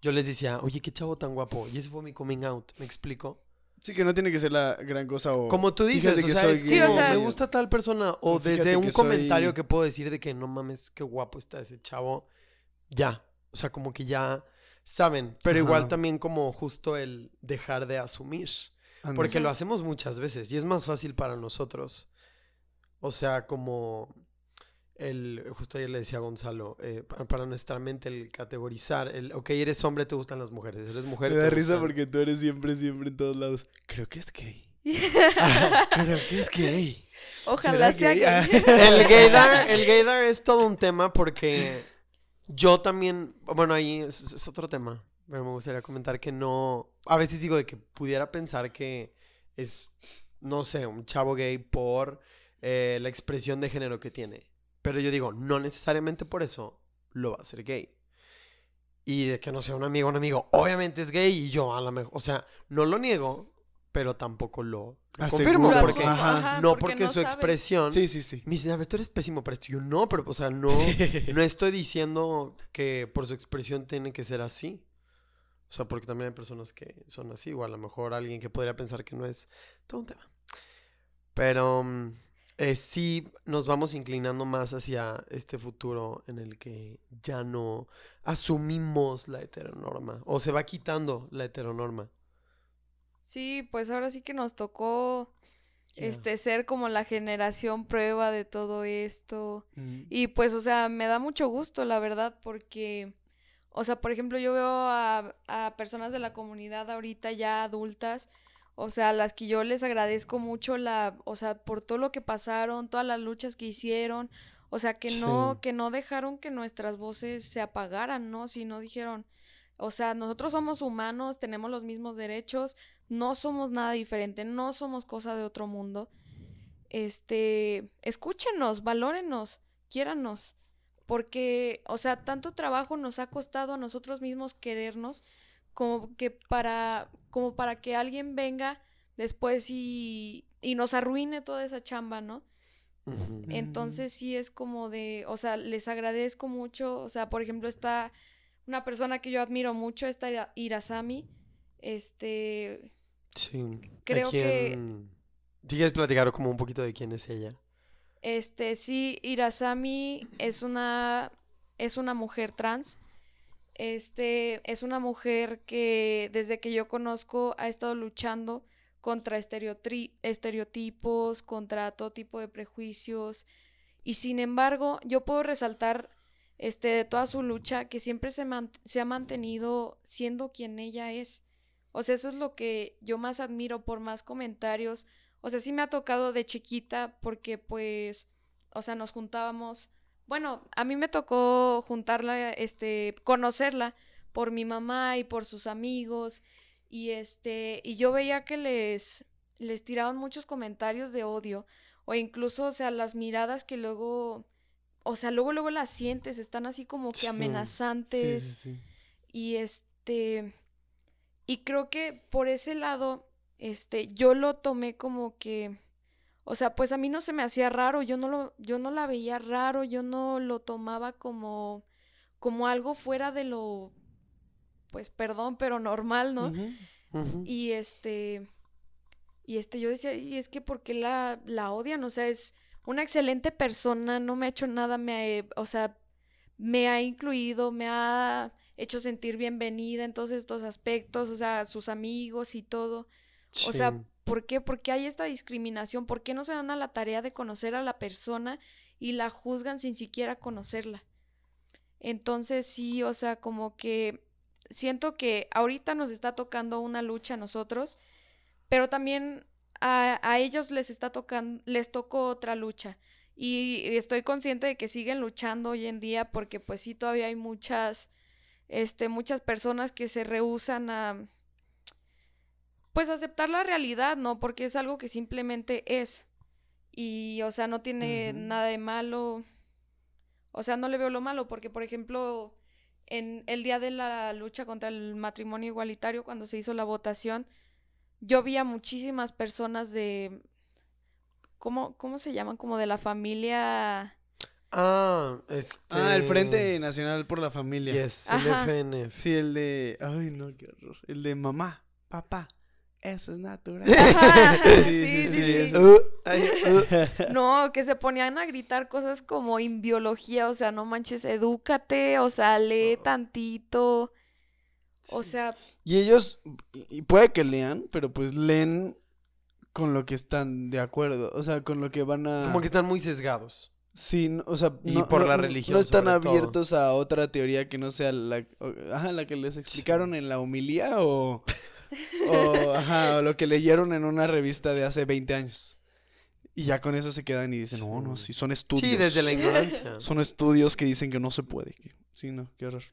yo les decía, oye, qué chavo tan guapo. Y ese fue mi coming out, ¿me explico? Sí, que no tiene que ser la gran cosa o... Como tú dices, o sea, soy es Sí, como, o sea- me gusta tal persona. O desde un que soy- comentario que puedo decir de que no mames, qué guapo está ese chavo. Ya. O sea, como que ya saben. Pero igual también como justo el dejar de asumir. Porque lo hacemos muchas veces y es más fácil para nosotros. O sea, como el, justo ayer le decía a Gonzalo, eh, pa- para nuestra mente el categorizar, el, ok, eres hombre, te gustan las mujeres, eres mujer, Me te da risa gustan- porque tú eres siempre, siempre en todos lados. Creo que es gay. Creo que es gay. Ojalá sea gay? gay. El gaydar, el gaydar es todo un tema porque yo también, bueno, ahí es, es otro tema, pero me gustaría comentar que no, a veces digo de que pudiera pensar que es, no sé, un chavo gay por eh, la expresión de género que tiene. Pero yo digo, no necesariamente por eso lo va a ser gay. Y de que no sea un amigo, un amigo, obviamente es gay y yo a lo mejor, o sea, no lo niego, pero tampoco lo, lo confirmo. Lo Porque, Ajá. no porque porque no su sabe. expresión... Sí, sí, sí. Me dicen, a ver, tú eres pésimo para esto. Yo no, pero, o sea, no, no estoy diciendo que por su expresión tiene que ser así. O sea, porque también hay personas que son así, o a lo mejor alguien que podría pensar que no es todo un tema. Pero mm, eh, sí nos vamos inclinando más hacia este futuro en el que ya no asumimos la heteronorma, o se va quitando la heteronorma. Sí, pues ahora sí que nos tocó este ser como la generación prueba de todo esto. Mm. Y pues, o sea, me da mucho gusto, la verdad, porque, o sea, por ejemplo, yo veo a, a personas de la comunidad ahorita ya adultas, o sea, las que yo les agradezco mucho la, o sea, por todo lo que pasaron, todas las luchas que hicieron, o sea, que no, Sí. que no dejaron que nuestras voces se apagaran, ¿no? Sino dijeron, o sea, nosotros somos humanos, tenemos los mismos derechos, no somos nada diferente, no somos cosa de otro mundo. Este, escúchenos, valórenos, quiéranos, porque, o sea, tanto trabajo nos ha costado a nosotros mismos querernos como que para, como para que alguien venga después y, y nos arruine toda esa chamba, ¿no? Ujú. Entonces sí es como de, o sea, les agradezco mucho, o sea, por ejemplo, está una persona que yo admiro mucho, está Ira- Irasami, este, Sí. Creo ¿A que- quién- ¿Sí ¿Quieres platicar como un poquito de quién es ella? este, sí, Irasami es una, es una mujer trans, este, es una mujer que desde que yo conozco ha estado luchando contra estereotipos, contra todo tipo de prejuicios. Y sin embargo, yo puedo resaltar este, de toda su lucha que siempre se, se ha mantenido siendo quien ella es. O sea, eso es lo que yo más admiro por más comentarios. O sea, sí me ha tocado de chiquita porque pues, o sea, nos juntábamos. Bueno, a mí me tocó juntarla, este, conocerla por mi mamá y por sus amigos. Y este, y yo veía que les, les tiraban muchos comentarios de odio. O incluso, o sea, las miradas que luego, o sea, luego, luego las sientes, están así como que amenazantes. Sí, sí, sí. Y este, y creo que por ese lado, este, yo lo tomé como que, o sea, pues a mí no se me hacía raro, yo no lo, yo no la veía raro, yo no lo tomaba como, como algo fuera de lo, pues perdón, pero normal, ¿no? Y este, y este, yo decía, y es que ¿por qué la, la odian? O sea, es una excelente persona, no me ha hecho nada, me ha, o sea, me ha incluido, me ha hecho sentir bienvenida en todos estos aspectos, o sea, sus amigos y todo. O sea. ¿Por qué? ¿Por qué hay esta discriminación? ¿Por qué no se dan a la tarea de conocer a la persona y la juzgan sin siquiera conocerla? Entonces sí, o sea, como que siento que ahorita nos está tocando una lucha a nosotros, pero también a, ellos les está tocando, les tocó otra lucha. Y estoy consciente de que siguen luchando hoy en día porque pues sí todavía hay muchas, este, muchas personas que se rehúsan a, pues aceptar la realidad, ¿no? Porque es algo que simplemente es. Y, o sea, no tiene nada de malo. O sea, no le veo lo malo, porque, por ejemplo, en el día de la lucha contra el matrimonio igualitario, cuando se hizo la votación, yo vi a muchísimas personas de. ¿Cómo, cómo se llaman? Como de la familia. Ah, este... Ah, el Frente Nacional por la Familia. Yes, Ajá. el FN. Sí, el de. Ay, no, qué horror. El de mamá, papá. Eso es natural. Ajá, Sí, sí, sí. Uh, ay, uh. No, que se ponían a gritar cosas como en biología, o sea, no manches, edúcate, o sea, lee tantito. O Sí. sea, Y ellos, y y puede que lean, pero pues leen con lo que están de acuerdo. O sea, con lo que van a. Como que están muy sesgados. Sí, no- o sea, Y no, por no- la religión, No están sobre todo. abiertos a otra teoría que no sea la, o- ajá, la que les explicaron en la homilía o, o, ajá, o lo que leyeron en una revista de hace 20 años. Y ya con eso se quedan y dicen, no, no, Sí. son estudios. Sí, desde la ignorancia. Son estudios que dicen que no se puede. que- sí, no, qué horror.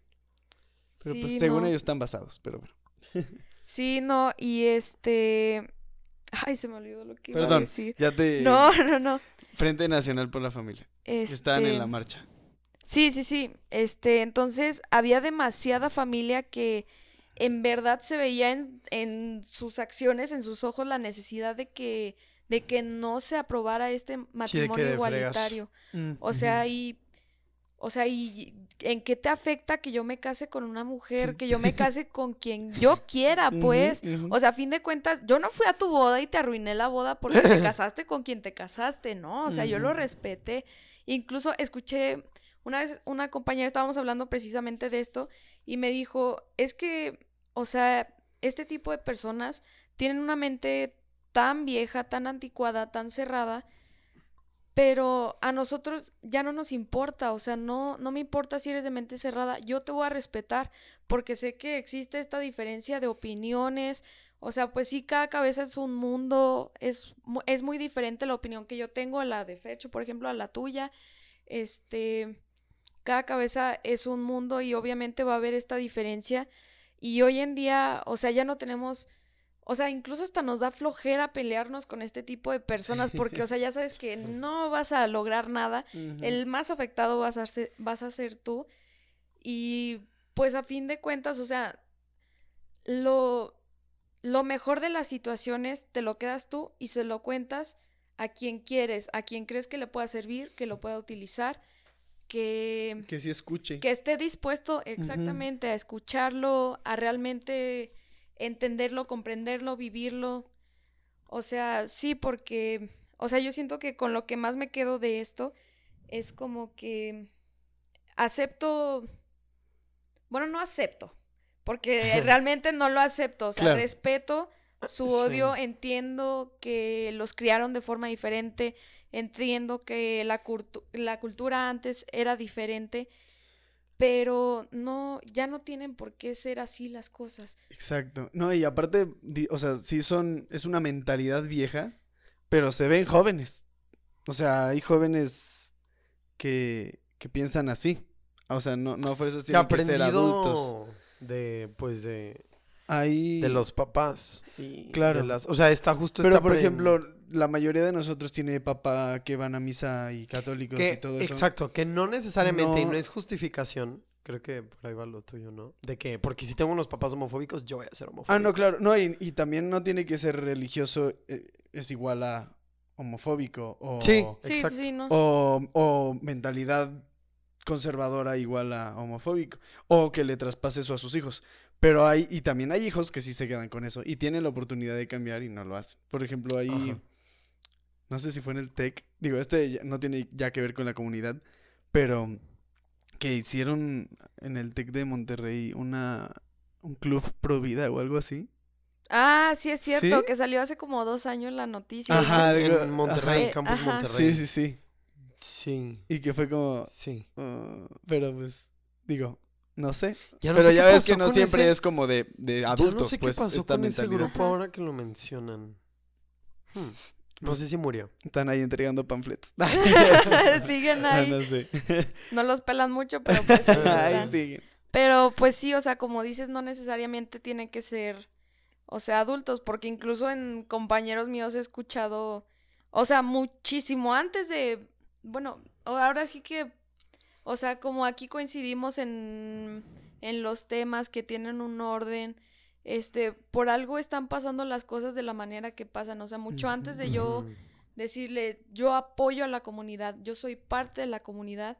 Pero pues según no. ellos están basados, pero bueno. Sí, no, y este. Ay, se me olvidó lo que iba a Perdón, decir. ya te... No, no, no. Frente Nacional por la Familia. que Estaban en la Este, marcha. Sí, sí, sí. Este, entonces había demasiada familia que en verdad se veía en, en sus acciones, en sus ojos, la necesidad de que, de que no se aprobara este matrimonio igualitario. Mm, O sea, y. O sea, y ¿en qué te afecta que yo me case con una mujer? Sí. Que yo me case con quien yo quiera, pues. O sea, a fin de cuentas, yo no fui a tu boda y te arruiné la boda porque te casaste con quien te casaste, ¿no? O sea, yo lo respeté. Incluso escuché, una vez una compañera, estábamos hablando precisamente de esto, y me dijo, es que, o sea, este tipo de personas tienen una mente tan vieja, tan anticuada, tan cerrada, pero a nosotros ya no nos importa, o sea, no, no me importa si eres de mente cerrada, yo te voy a respetar, porque sé que existe esta diferencia de opiniones, o sea, pues sí, cada cabeza es un mundo, es, es muy diferente la opinión que yo tengo a la de Fecho, por ejemplo, a la tuya, este, cada cabeza es un mundo y obviamente va a haber esta diferencia, y hoy en día, o sea, ya no tenemos... O sea, incluso hasta nos da flojera pelearnos con este tipo de personas porque, o sea, ya sabes que no vas a lograr nada. El más afectado vas a ser, vas a ser tú. Y pues a fin de cuentas, o sea, lo, lo mejor de las situaciones te lo quedas tú y se lo cuentas a quien quieres, a quien crees que le pueda servir, que lo pueda utilizar, que, Que sí escuche. que esté dispuesto exactamente a escucharlo, a realmente entenderlo, comprenderlo, vivirlo. O sea, sí, porque, o sea, yo siento que con lo que más me quedo de esto es como que acepto, bueno, no acepto, porque realmente no lo acepto, o sea, Claro. respeto su Sí. odio, entiendo que los criaron de forma diferente, entiendo que la, curtu- la cultura antes era diferente, pero no, ya no tienen por qué ser así las cosas. Exacto. No, y aparte, o sea, sí son, es una mentalidad vieja, pero se ven jóvenes. O sea, hay jóvenes que, que piensan así. O sea, no, no fuerzas tienen que ser adultos. de, pues, de, De los papás. y Claro. de las- o sea, está justo Pero, esta por pre- ejemplo, la mayoría de nosotros tiene papá que van a misa y católicos que, y todo eso. exacto, que no necesariamente, y No- es justificación, creo que por ahí va lo tuyo, ¿no? De que, porque si tengo unos papás homofóbicos, yo voy a ser homofóbico. Ah, no, claro. No, y, y también no tiene que ser religioso, eh, es igual a homofóbico o... Sí. Sí, sí, ¿no? o, o mentalidad conservadora igual a homofóbico, o que le traspase eso a sus hijos. Pero hay, y también hay hijos que sí se quedan con eso y tienen la oportunidad de cambiar y no lo hacen. Por ejemplo, ahí, Ajá. no sé si fue en el TEC, digo, este ya- no tiene ya que ver con la comunidad, pero que hicieron en el TEC de Monterrey una, un club pro vida o algo así. Ah, sí es cierto, ¿Sí? que salió hace como dos años la noticia. Ajá, en, digo, en Monterrey, ajá. en Campus ajá. Monterrey. Sí, sí, sí. Sí, Y que fue como, sí. "Ah", pero pues, digo, no sé. Ya no Pero sé ya ves que no siempre ese- es como de, de Ya adultos, no sé pues, qué pasó esta con ese mentalidad. grupo Ajá. ahora que lo mencionan. Hmm, No sé si murió. Están ahí entregando panfletos. Siguen Ah, ahí. no sé. No los pelan mucho, pero pues ahí Ahí siguen. Pero pues sí, o sea, como dices, no necesariamente tienen que ser, o sea, adultos, porque incluso en compañeros míos he escuchado, o sea, muchísimo antes de, bueno, ahora sí que, o sea, como aquí coincidimos en, en los temas que tienen un orden, este, por algo están pasando las cosas de la manera que pasan, o sea, mucho antes de yo decirle, yo apoyo a la comunidad, yo soy parte de la comunidad,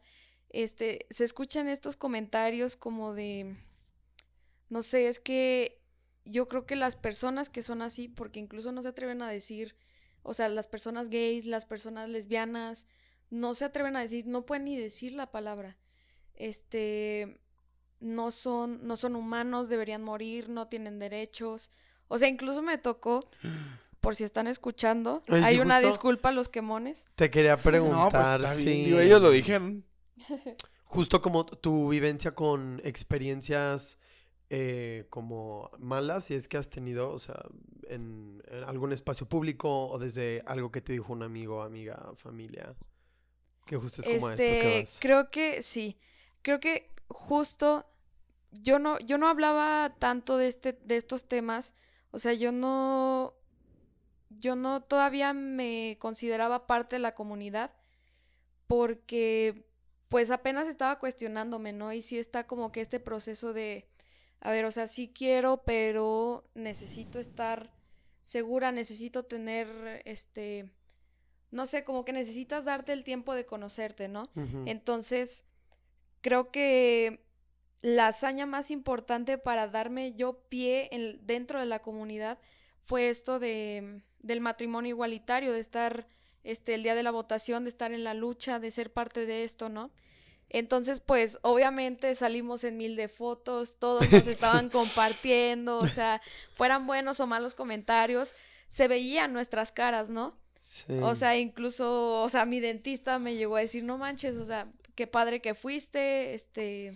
este, se escuchan estos comentarios como de, no sé, es que yo creo que las personas que son así, porque incluso no se atreven a decir, o sea, las personas gays, las personas lesbianas, no se atreven a decir, no pueden ni decir la palabra, este, no son, no son humanos, deberían morir, no tienen derechos, o sea, incluso me tocó por si están escuchando. Hay una justo- disculpa a los quemones. Te quería No, pues preguntar si... Digo, ellos lo dijeron. Justo como tu vivencia con experiencias eh, como malas, si es que has tenido, o sea, en, en algún espacio público o desde algo que te dijo un amigo, amiga, familia, que justo es como a esto que Este, vas. creo que sí. Creo que justo yo no, yo no hablaba tanto de este, de estos temas. O sea, yo no, yo no todavía me consideraba parte de la comunidad porque pues apenas estaba cuestionándome, ¿no? Y sí está como que este proceso de a ver, o sea, sí quiero, pero necesito estar segura, necesito tener, este, no sé, como que necesitas darte el tiempo de conocerte, ¿no? Entonces, creo que la hazaña más importante para darme yo pie en- dentro de la comunidad fue esto de, del matrimonio igualitario, de estar este, el día de la votación, de estar en la lucha, de ser parte de esto, ¿no? Entonces, pues, obviamente salimos en mil de fotos, todos nos estaban compartiendo, o sea, fueran buenos o malos comentarios, se veían nuestras caras, ¿no? Sí. O sea, incluso, o sea, mi dentista me llegó a decir, no manches, o sea, qué padre que fuiste, este,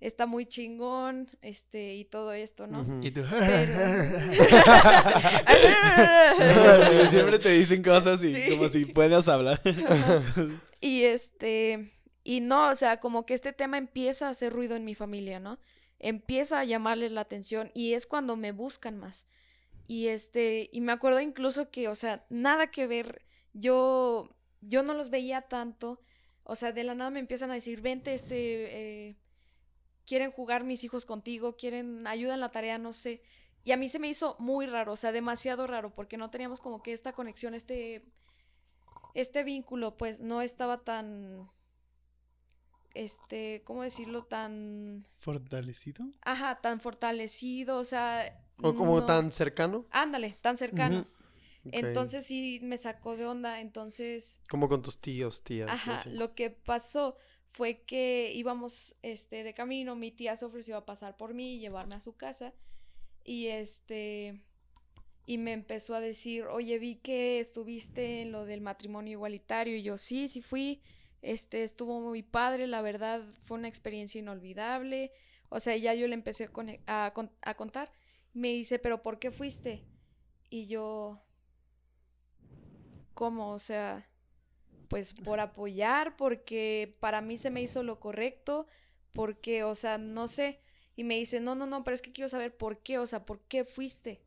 está muy chingón, este, y todo esto, ¿no? Ujú. Y tú. Pero... Siempre te dicen cosas y Sí. como si puedas hablar. Y este, y no, o sea, como que este tema empieza a hacer ruido en mi familia, ¿no? Empieza a llamarles la atención y es cuando me buscan más. Y este, y me acuerdo incluso que, o sea, nada que ver, yo, yo no los veía tanto, o sea, de la nada me empiezan a decir, vente, este, eh, quieren jugar mis hijos contigo, quieren ayuda en la tarea, no sé. Y a mí se me hizo muy raro, o sea, demasiado raro, porque no teníamos como que esta conexión, este, este vínculo, pues no estaba tan, este, ¿cómo decirlo? Tan, ¿Fortalecido? ajá, tan fortalecido, o sea... o como no- tan cercano. Ándale, tan cercano. Entonces sí me sacó de onda, entonces... Como con tus tíos, tías. Ajá, así. lo que pasó fue que íbamos este de camino, mi tía se ofreció a pasar por mí y llevarme a su casa y este y me empezó a decir, "Oye, vi que estuviste en lo del matrimonio igualitario." Y yo, "Sí, sí fui. Este estuvo muy padre, la verdad fue una experiencia inolvidable." O sea, ya yo le empecé a, contar. Me dice, "¿Pero por qué fuiste?" Y yo ¿Cómo? O sea, pues por apoyar, porque para mí se me hizo lo correcto, porque, o sea, no sé. Y me dice, no, no, no, pero es que quiero saber por qué, o sea, ¿por qué fuiste?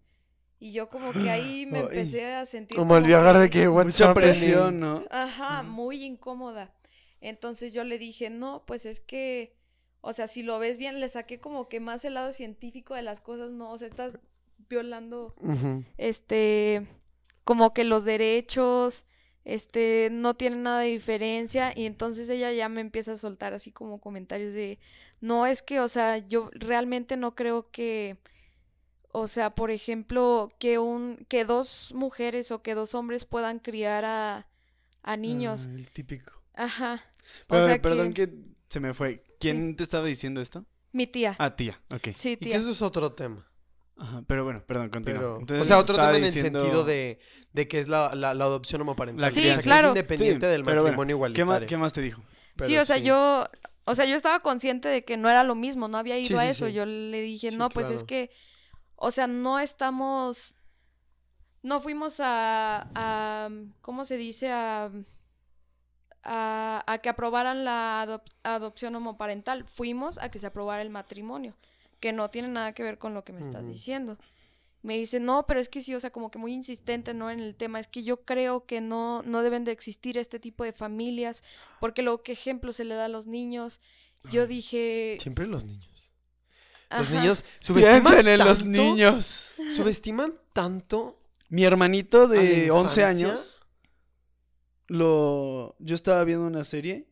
Y yo como que ahí me Ay. empecé a sentir Como el viajar de que Mucha presión, ¿no? Ajá, muy incómoda. Entonces yo le dije, no, pues es que, o sea, si lo ves bien, le saqué como que más el lado científico de las cosas, no, o sea, estás violando este, como que los derechos, este, no tienen nada de diferencia y entonces ella ya me empieza a soltar así como comentarios de, no, es que, o sea, yo realmente no creo que, o sea, por ejemplo, que un, que dos mujeres o que dos hombres puedan criar a, a niños. Ah, el típico. Ajá. Pero, o sea perdón que, que se me fue. ¿Quién te estaba diciendo esto? mi tía. Ah, tía, ok. sí, Y que tía. eso es otro tema. Ajá, pero bueno, perdón, continúa. O sea, otro tema en diciendo- el sentido de, de que es la, la, la adopción homoparental. La o sea, crianza. que Sí, claro. Es independiente Sí, del pero bueno, matrimonio ¿Qué más, igualitario. ¿Qué más te dijo? Sí, o sea, yo, o sea, yo estaba consciente de que no era lo mismo, no había ido Sí, a sí, eso. sí. Yo le dije, Sí, no, pues es claro. que, o sea, no estamos, no fuimos a, a ¿cómo se dice? A, a, a que aprobaran la adop- adopción homoparental. Fuimos a que se aprobara el matrimonio, que no tiene nada que ver con lo que me estás diciendo. Me dice, no, pero es que sí, o sea, como que muy insistente, ¿no? En el tema. Es que yo creo que no, no deben de existir este tipo de familias, porque luego, ¿qué ejemplo se le da a los niños? Yo dije... Siempre los niños. Los ajá, niños subestiman Piensen en los tanto- niños. Subestiman tanto. Mi hermanito ¿A la de 11 infancia? años, lo... yo estaba viendo una serie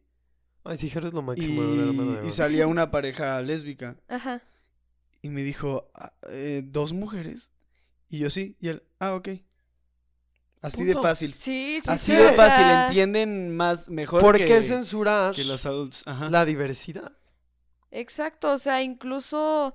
Ay, sí, Jero es lo y, máximo. y salía una pareja lésbica Ajá. y me dijo, "Ah, eh, ¿dos mujeres? Y yo sí, y él, ah, ok. Así de fácil. Sí, sí, Así sí, de fácil, sea, entienden más, mejor ¿Por que, qué censurar que los adultos. Ajá. la diversidad? Exacto, o sea, incluso,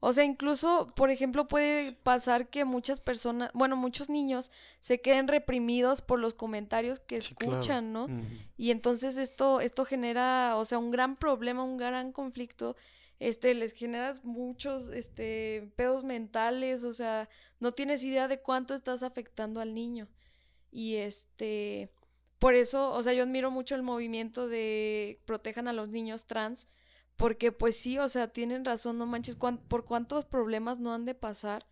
o sea, incluso, por ejemplo, puede pasar que muchas personas, bueno, muchos niños se queden reprimidos por los comentarios que Sí, claro. escuchan, ¿no? Y entonces esto, esto genera, o sea, un gran problema, un gran conflicto. Este, les generas muchos, este, pedos mentales, o sea, no tienes idea de cuánto estás afectando al niño. Y este, por eso, o sea, yo admiro mucho el movimiento de protejan a los niños trans, porque pues sí, o sea, tienen razón, no manches, cuán- por cuántos problemas no han de pasar.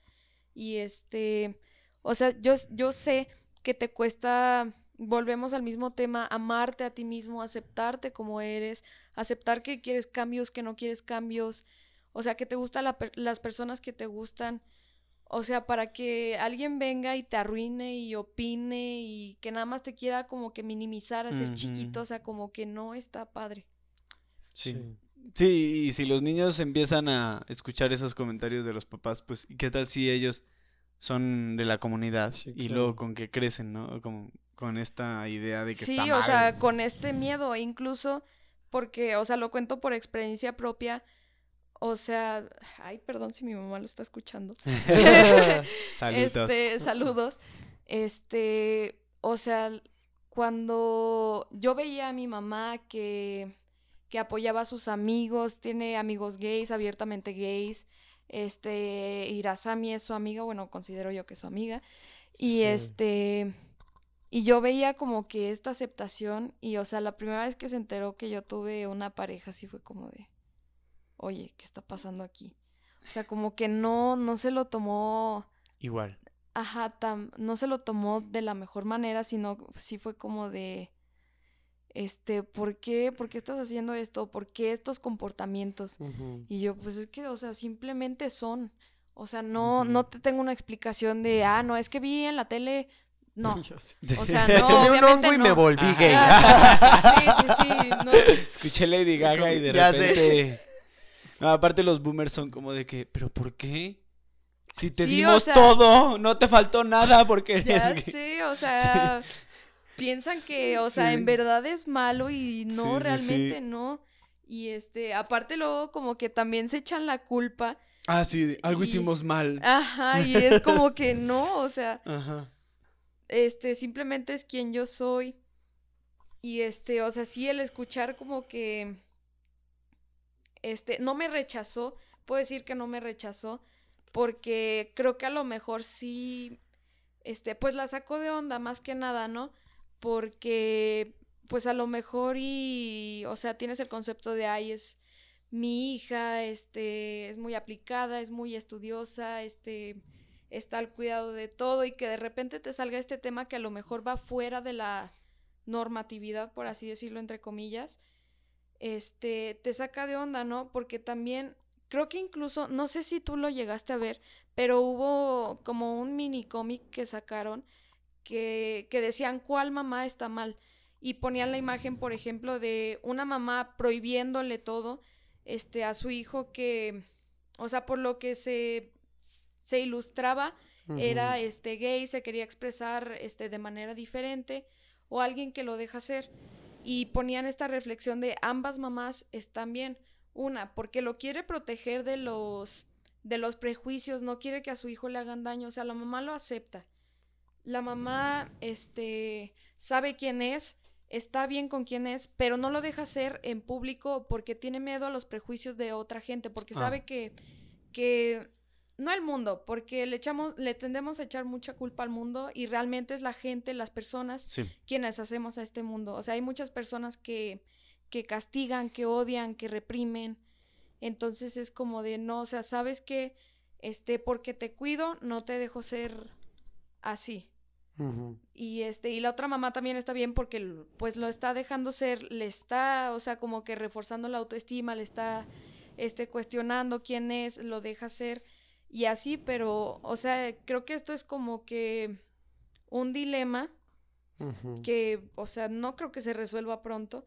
Y este, o sea, yo, yo sé que te cuesta, volvemos al mismo tema, amarte a ti mismo, aceptarte como eres, aceptar que quieres cambios, que no quieres cambios. o sea, que te gustan la per- las personas que te gustan, o sea, para que alguien venga y te arruine y opine y que nada más te quiera como que minimizar, hacer Ujú. chiquito, o sea, como que no está padre. Sí. Sí, y si los niños empiezan a escuchar esos comentarios de los papás, pues, ¿y ¿qué tal si ellos son de la comunidad Sí, y claro. luego con que crecen, ¿no? Como con esta idea de que Sí, está o sea, con este miedo, e incluso porque, o sea, lo cuento por experiencia propia, o sea, ay, perdón si mi mamá lo está escuchando. Saludos. Este, saludos. Este, o sea, cuando yo veía a mi mamá que, que apoyaba a sus amigos, tiene amigos gays, abiertamente gays, este, Irasami es su amiga, bueno, considero yo que es su amiga, y Sí. este, y yo veía como que esta aceptación, y o sea, la primera vez que se enteró que yo tuve una pareja, así fue como de, oye, ¿qué está pasando aquí? O sea, como que no, no se lo tomó Igual. Ajá, tam- no se lo tomó de la mejor manera, sino sí fue como de, este, ¿por qué? ¿Por qué estás haciendo esto? ¿Por qué estos comportamientos? Y yo, pues es que, o sea, simplemente son. O sea, no, no te tengo una explicación de, ah, no, es que vi en la tele. No, o sea, no, un obviamente hongo y me volví Ajá. gay. Ah, sí, sí, sí, no. Escuché Lady Gaga y de Ya sé. repente... No, aparte los boomers son como de que, ¿pero por qué? Si te Sí, o dimos sea- todo, no te faltó nada porque eres Ya gay". sé, o sea, piensan que, o sea, Sí. en verdad es malo y no, Sí, sí, sí. realmente no. Y este, aparte luego como que también se echan la culpa. Ah, sí, algo Y- hicimos mal. Ajá, y es como que no, o sea, Ajá. este, simplemente es quien yo soy. Y este, o sea, sí el escuchar como que, este, no me rechazó, puedo decir que no me rechazó, porque creo que a lo mejor sí, este, pues la sacó de onda más que nada, ¿no? Porque, pues a lo mejor y, o sea, tienes el concepto de, ay, es mi hija, este, es muy aplicada, es muy estudiosa, este, está al cuidado de todo y que de repente te salga este tema que a lo mejor va fuera de la normatividad, por así decirlo, entre comillas, este, te saca de onda, ¿no? Porque también, creo que incluso, no sé si tú lo llegaste a ver, pero hubo como un mini cómic que sacaron que, que decían cuál mamá está mal y ponían la imagen, por ejemplo, de una mamá prohibiéndole todo este, a su hijo que, o sea, por lo que se, se ilustraba, era este gay, se quería expresar este de manera diferente o alguien que lo deja ser y ponían esta reflexión de ambas mamás están bien. Una, porque lo quiere proteger de los de los prejuicios, no quiere que a su hijo le hagan daño, o sea, la mamá lo acepta. La mamá este sabe quién es, está bien con quién es, pero no lo deja ser en público porque tiene miedo a los prejuicios de otra gente, porque Ah. sabe que que no el mundo, porque le echamos, le tendemos a echar mucha culpa al mundo y realmente es la gente, las personas Sí. quienes hacemos a este mundo. O sea, hay muchas personas que, que castigan, que odian, que reprimen. Entonces es como de no, o sea, sabes que este, porque te cuido, no te dejo ser así. Y este, y la otra mamá también está bien porque pues lo está dejando ser, le está, o sea, como que reforzando la autoestima, le está este cuestionando quién es, lo deja ser y así, pero o sea, creo que esto es como que un dilema que, o sea, no creo que se resuelva pronto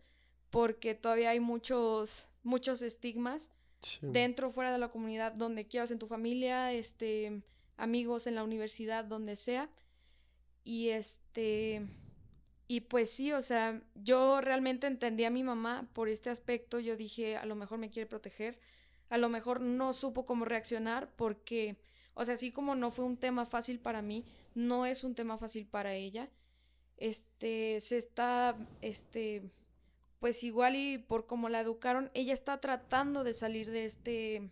porque todavía hay muchos muchos estigmas Sí. dentro o fuera de la comunidad, donde quieras, en tu familia, este, amigos en la universidad, donde sea. Y este, y pues sí, o sea, yo realmente entendí a mi mamá por este aspecto, yo dije, a lo mejor me quiere proteger, a lo mejor no supo cómo reaccionar porque, o sea, así como no fue un tema fácil para mí, no es un tema fácil para ella. Este, se está, este, pues igual y por cómo la educaron, ella está tratando de salir de este,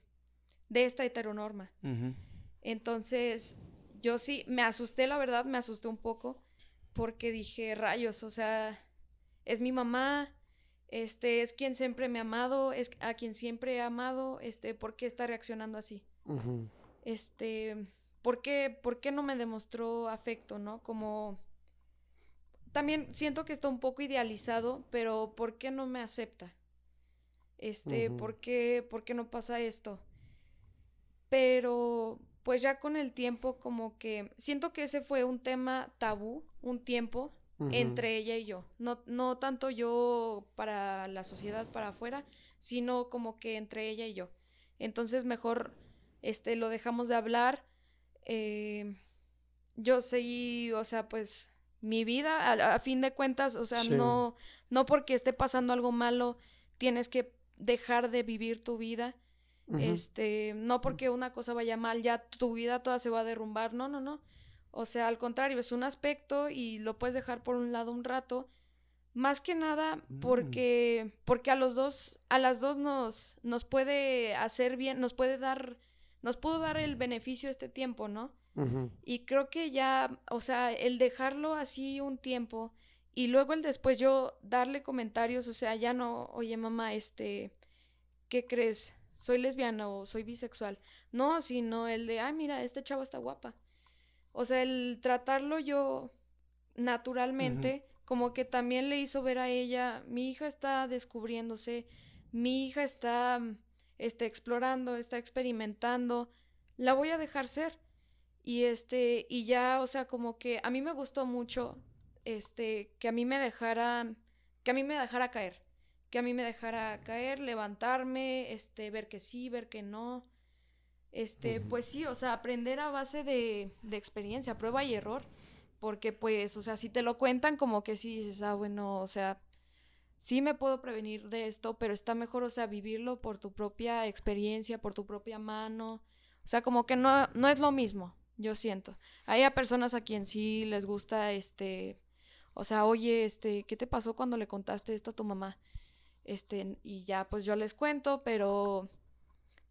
de esta heteronorma. Entonces, yo sí, me asusté, la verdad, me asusté un poco, porque dije, rayos, o sea, es mi mamá, este, es quien siempre me ha amado, es a quien siempre he amado, este, ¿por qué está reaccionando así? Este, ¿por qué, por qué no me demostró afecto, no? Como, también siento que está un poco idealizado, pero ¿por qué no me acepta? Este. ¿por qué, por qué no pasa esto? pero pues ya con el tiempo como que siento que ese fue un tema tabú, un tiempo entre ella y yo. No, no tanto yo para la sociedad, para afuera, sino como que entre ella y yo. Entonces mejor este, lo dejamos de hablar. eh, yo seguí, o sea, pues mi vida, a, a fin de cuentas, o sea, Sí. no, no porque esté pasando algo malo, tienes que dejar de vivir tu vida. Este, no porque una cosa vaya mal, ya tu vida toda se va a derrumbar. No, no, no. O sea, al contrario, es un aspecto y lo puedes dejar por un lado un rato. Más que nada Mm. porque, porque a los dos, a las dos nos, nos puede hacer bien, nos puede dar, nos pudo dar el beneficio este tiempo, ¿no? Y creo que ya, o sea, el dejarlo así un tiempo y luego el después yo darle comentarios, o sea, ya no, oye mamá, este, ¿qué crees? ¿Soy lesbiana o soy bisexual? No, sino el de, ay, mira, este chavo está guapa. O sea, el tratarlo yo naturalmente, como que también le hizo ver a ella, mi hija está descubriéndose, mi hija está, este, explorando, está experimentando, la voy a dejar ser. Y este, y ya, o sea, como que a mí me gustó mucho, este, que a mí me dejara, que a mí me dejara caer, que a mí me dejara caer, levantarme, este, ver que sí, ver que no. Este, pues sí, o sea, aprender a base de, de experiencia, prueba y error. Porque pues, o sea, si te lo cuentan como que sí dices, ah, bueno, o sea, sí me puedo prevenir de esto, pero está mejor, o sea, vivirlo por tu propia experiencia, por tu propia mano. O sea, como que no, no es lo mismo, yo siento. Hay a personas a quien sí les gusta, este, o sea, oye, este, ¿qué te pasó cuando le contaste esto a tu mamá? Este, y ya, pues yo les cuento, pero,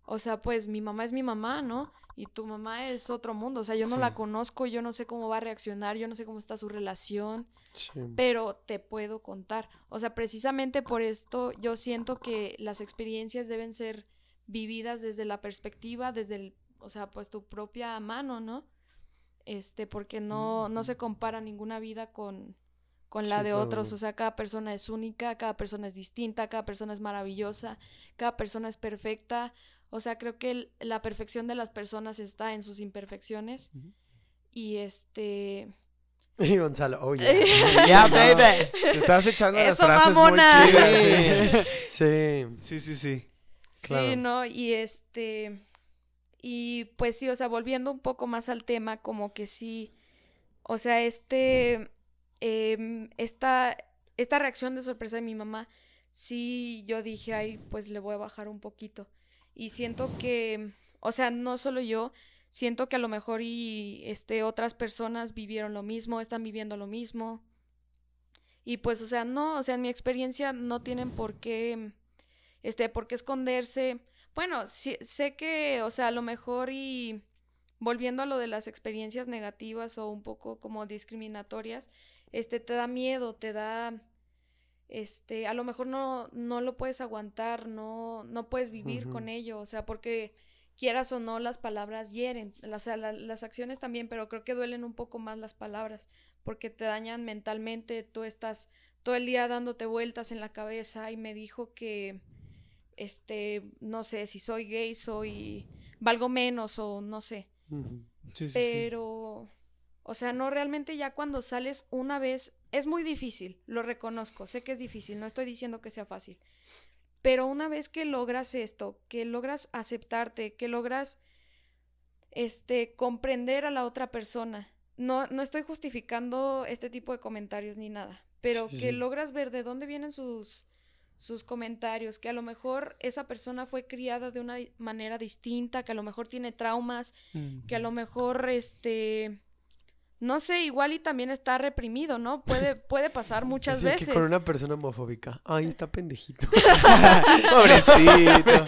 o sea, pues mi mamá es mi mamá, ¿no? Y tu mamá es otro mundo, o sea, yo no Sí. la conozco, yo no sé cómo va a reaccionar, yo no sé cómo está su relación Sí. pero te puedo contar. O sea, precisamente por esto yo siento que las experiencias deben ser vividas desde la perspectiva, desde el, o sea, pues tu propia mano, ¿no? Este, porque no, no se compara ninguna vida con, con la Sí, de otros. O sea, cada persona es única, cada persona es distinta, cada persona es maravillosa, cada persona es perfecta. O sea, creo que el- la perfección de las personas está en sus imperfecciones. Y este, Y Gonzalo, oh yeah. yeah, baby. Te estás echando las Eso, frases mamona. muy chidas. Sí. Sí, sí, sí. Claro. Sí, ¿no? Y este, y pues sí, o sea, volviendo un poco más al tema, como que sí, o sea, este, em, esta, esta reacción de sorpresa de mi mamá, sí, yo dije, ay, pues le voy a bajar un poquito. Y siento que, o sea, no solo yo, siento que a lo mejor y este, otras personas vivieron lo mismo, están viviendo lo mismo. Y pues, o sea, no, o sea, en mi experiencia no tienen por qué, este, por qué esconderse. Bueno, sí, sé que, o sea, a lo mejor y volviendo a lo de las experiencias negativas o un poco como discriminatorias, este, te da miedo, te da, este, a lo mejor no, no lo puedes aguantar, no, no puedes vivir con ello, o sea, porque quieras o no, las palabras hieren, o sea, la- las acciones también, pero creo que duelen un poco más las palabras, porque te dañan mentalmente, tú estás todo el día dándote vueltas en la cabeza y me dijo que, este, no sé, si soy gay, soy, valgo menos o no sé, sí, sí. pero, o sea, no realmente ya cuando sales una vez, es muy difícil, lo reconozco, sé que es difícil, no estoy diciendo que sea fácil, pero una vez que logras esto, que logras aceptarte, que logras, este, comprender a la otra persona, no, no estoy justificando este tipo de comentarios ni nada, pero Sí, que sí. logras ver de dónde vienen sus sus comentarios, que a lo mejor esa persona fue criada de una manera distinta, que a lo mejor tiene traumas, que a lo mejor este no sé, igual y también está reprimido, ¿no? Puede puede pasar muchas Así veces. que con una persona homofóbica. Ay, está pendejito. Pobrecito.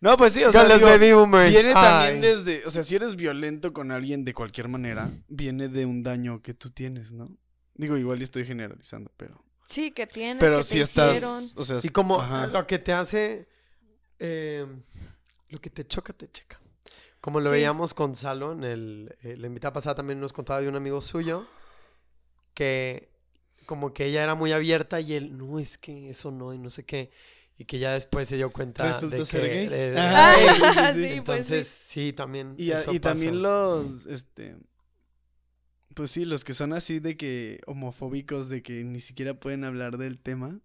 No, pues sí, o sea, los digo, baby boomers. viene también Ay. desde, o sea, si eres violento con alguien de cualquier manera, viene de un daño que tú tienes, ¿no? Digo, igual y estoy generalizando, pero Sí, que tienes, pero que si te estás, hicieron. o sea, Y como ajá. lo que te hace. eh, lo que te choca, te checa. Como lo Sí. veíamos con Salo en el. eh, la invitada pasada también nos contaba de un amigo suyo. Que como que ella era muy abierta y él, no, es que eso no, y no sé qué. y que ya después se dio cuenta Resultó de ser que gay. Ah, sí, sí, sí. Entonces, pues sí. también. Y, a- eso y también los, este, pues sí, los que son así de que homofóbicos, de que ni siquiera pueden hablar del tema,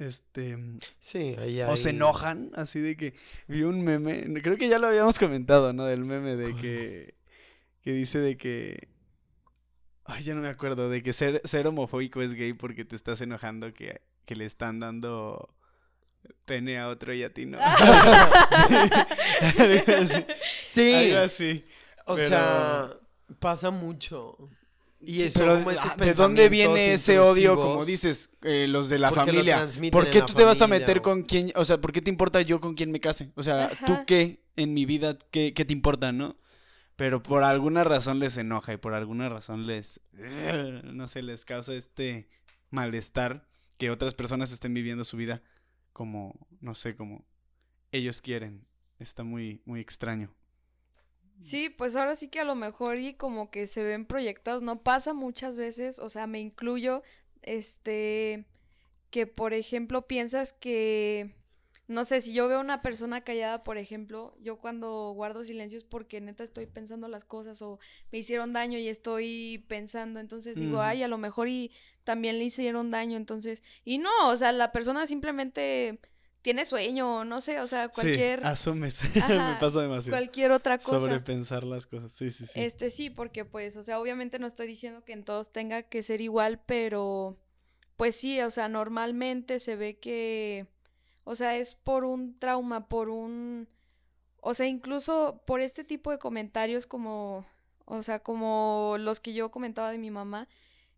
este, Sí, ahí o se enojan, así de que vi un meme, creo que ya lo habíamos comentado, ¿no? Del meme de que, que dice de que, ay, ya no me acuerdo, de que ser, ser homofóbico es gay porque te estás enojando que, que le están dando pene a otro y a ti no. Sí. Sí, Algo así. o pero- sea, pasa mucho. Y eso, pero, ah, ¿de dónde viene ese odio, como dices, eh, los de la familia? ¿Por qué tú te vas a meter o- con quién? O sea, ¿por qué te importa yo con quién me case? O sea, ¿tú qué en mi vida, qué, qué te importa, no? Pero por alguna razón les enoja y por alguna razón les, no sé, les causa este malestar que otras personas estén viviendo su vida como, no sé, como ellos quieren. Está muy, muy extraño. Sí, pues ahora sí que a lo mejor y como que se ven proyectados, no pasa muchas veces, o sea, me incluyo, este, que por ejemplo piensas que, no sé, si yo veo una persona callada, por ejemplo, yo cuando guardo silencios porque neta estoy pensando las cosas o me hicieron daño y estoy pensando, entonces digo, Ujú. ay, a lo mejor y también le hicieron daño, entonces, y no, o sea, la persona simplemente tiene sueño, no sé, o sea, cualquier, Sí, asumes. Ajá, me pasa demasiado. cualquier otra cosa. Sobrepensar las cosas. Sí, sí, sí. Este sí, porque pues, o sea, obviamente no estoy diciendo que en todos tenga que ser igual, pero pues sí, o sea, normalmente se ve que, o sea, es por un trauma, por un, o sea, incluso por este tipo de comentarios como, o sea, como los que yo comentaba de mi mamá,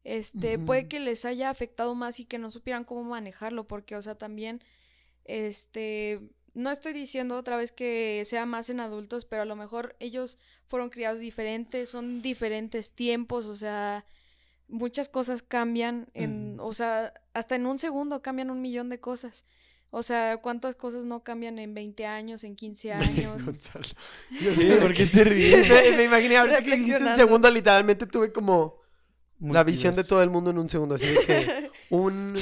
este, puede que les haya afectado más y que no supieran cómo manejarlo, porque, o sea, también, este, no estoy diciendo otra vez que sea más en adultos, pero a lo mejor ellos fueron criados diferentes, son diferentes tiempos, o sea, muchas cosas cambian en, o sea, hasta en un segundo cambian un millón de cosas. O sea, ¿cuántas cosas no cambian en 20 años, en 15 años? Gonzalo. Sí, ¿por qué te ríes? Me, me imaginé, ahorita que dijiste un segundo, literalmente tuve como la visión de todo el mundo en un segundo. Así de que un.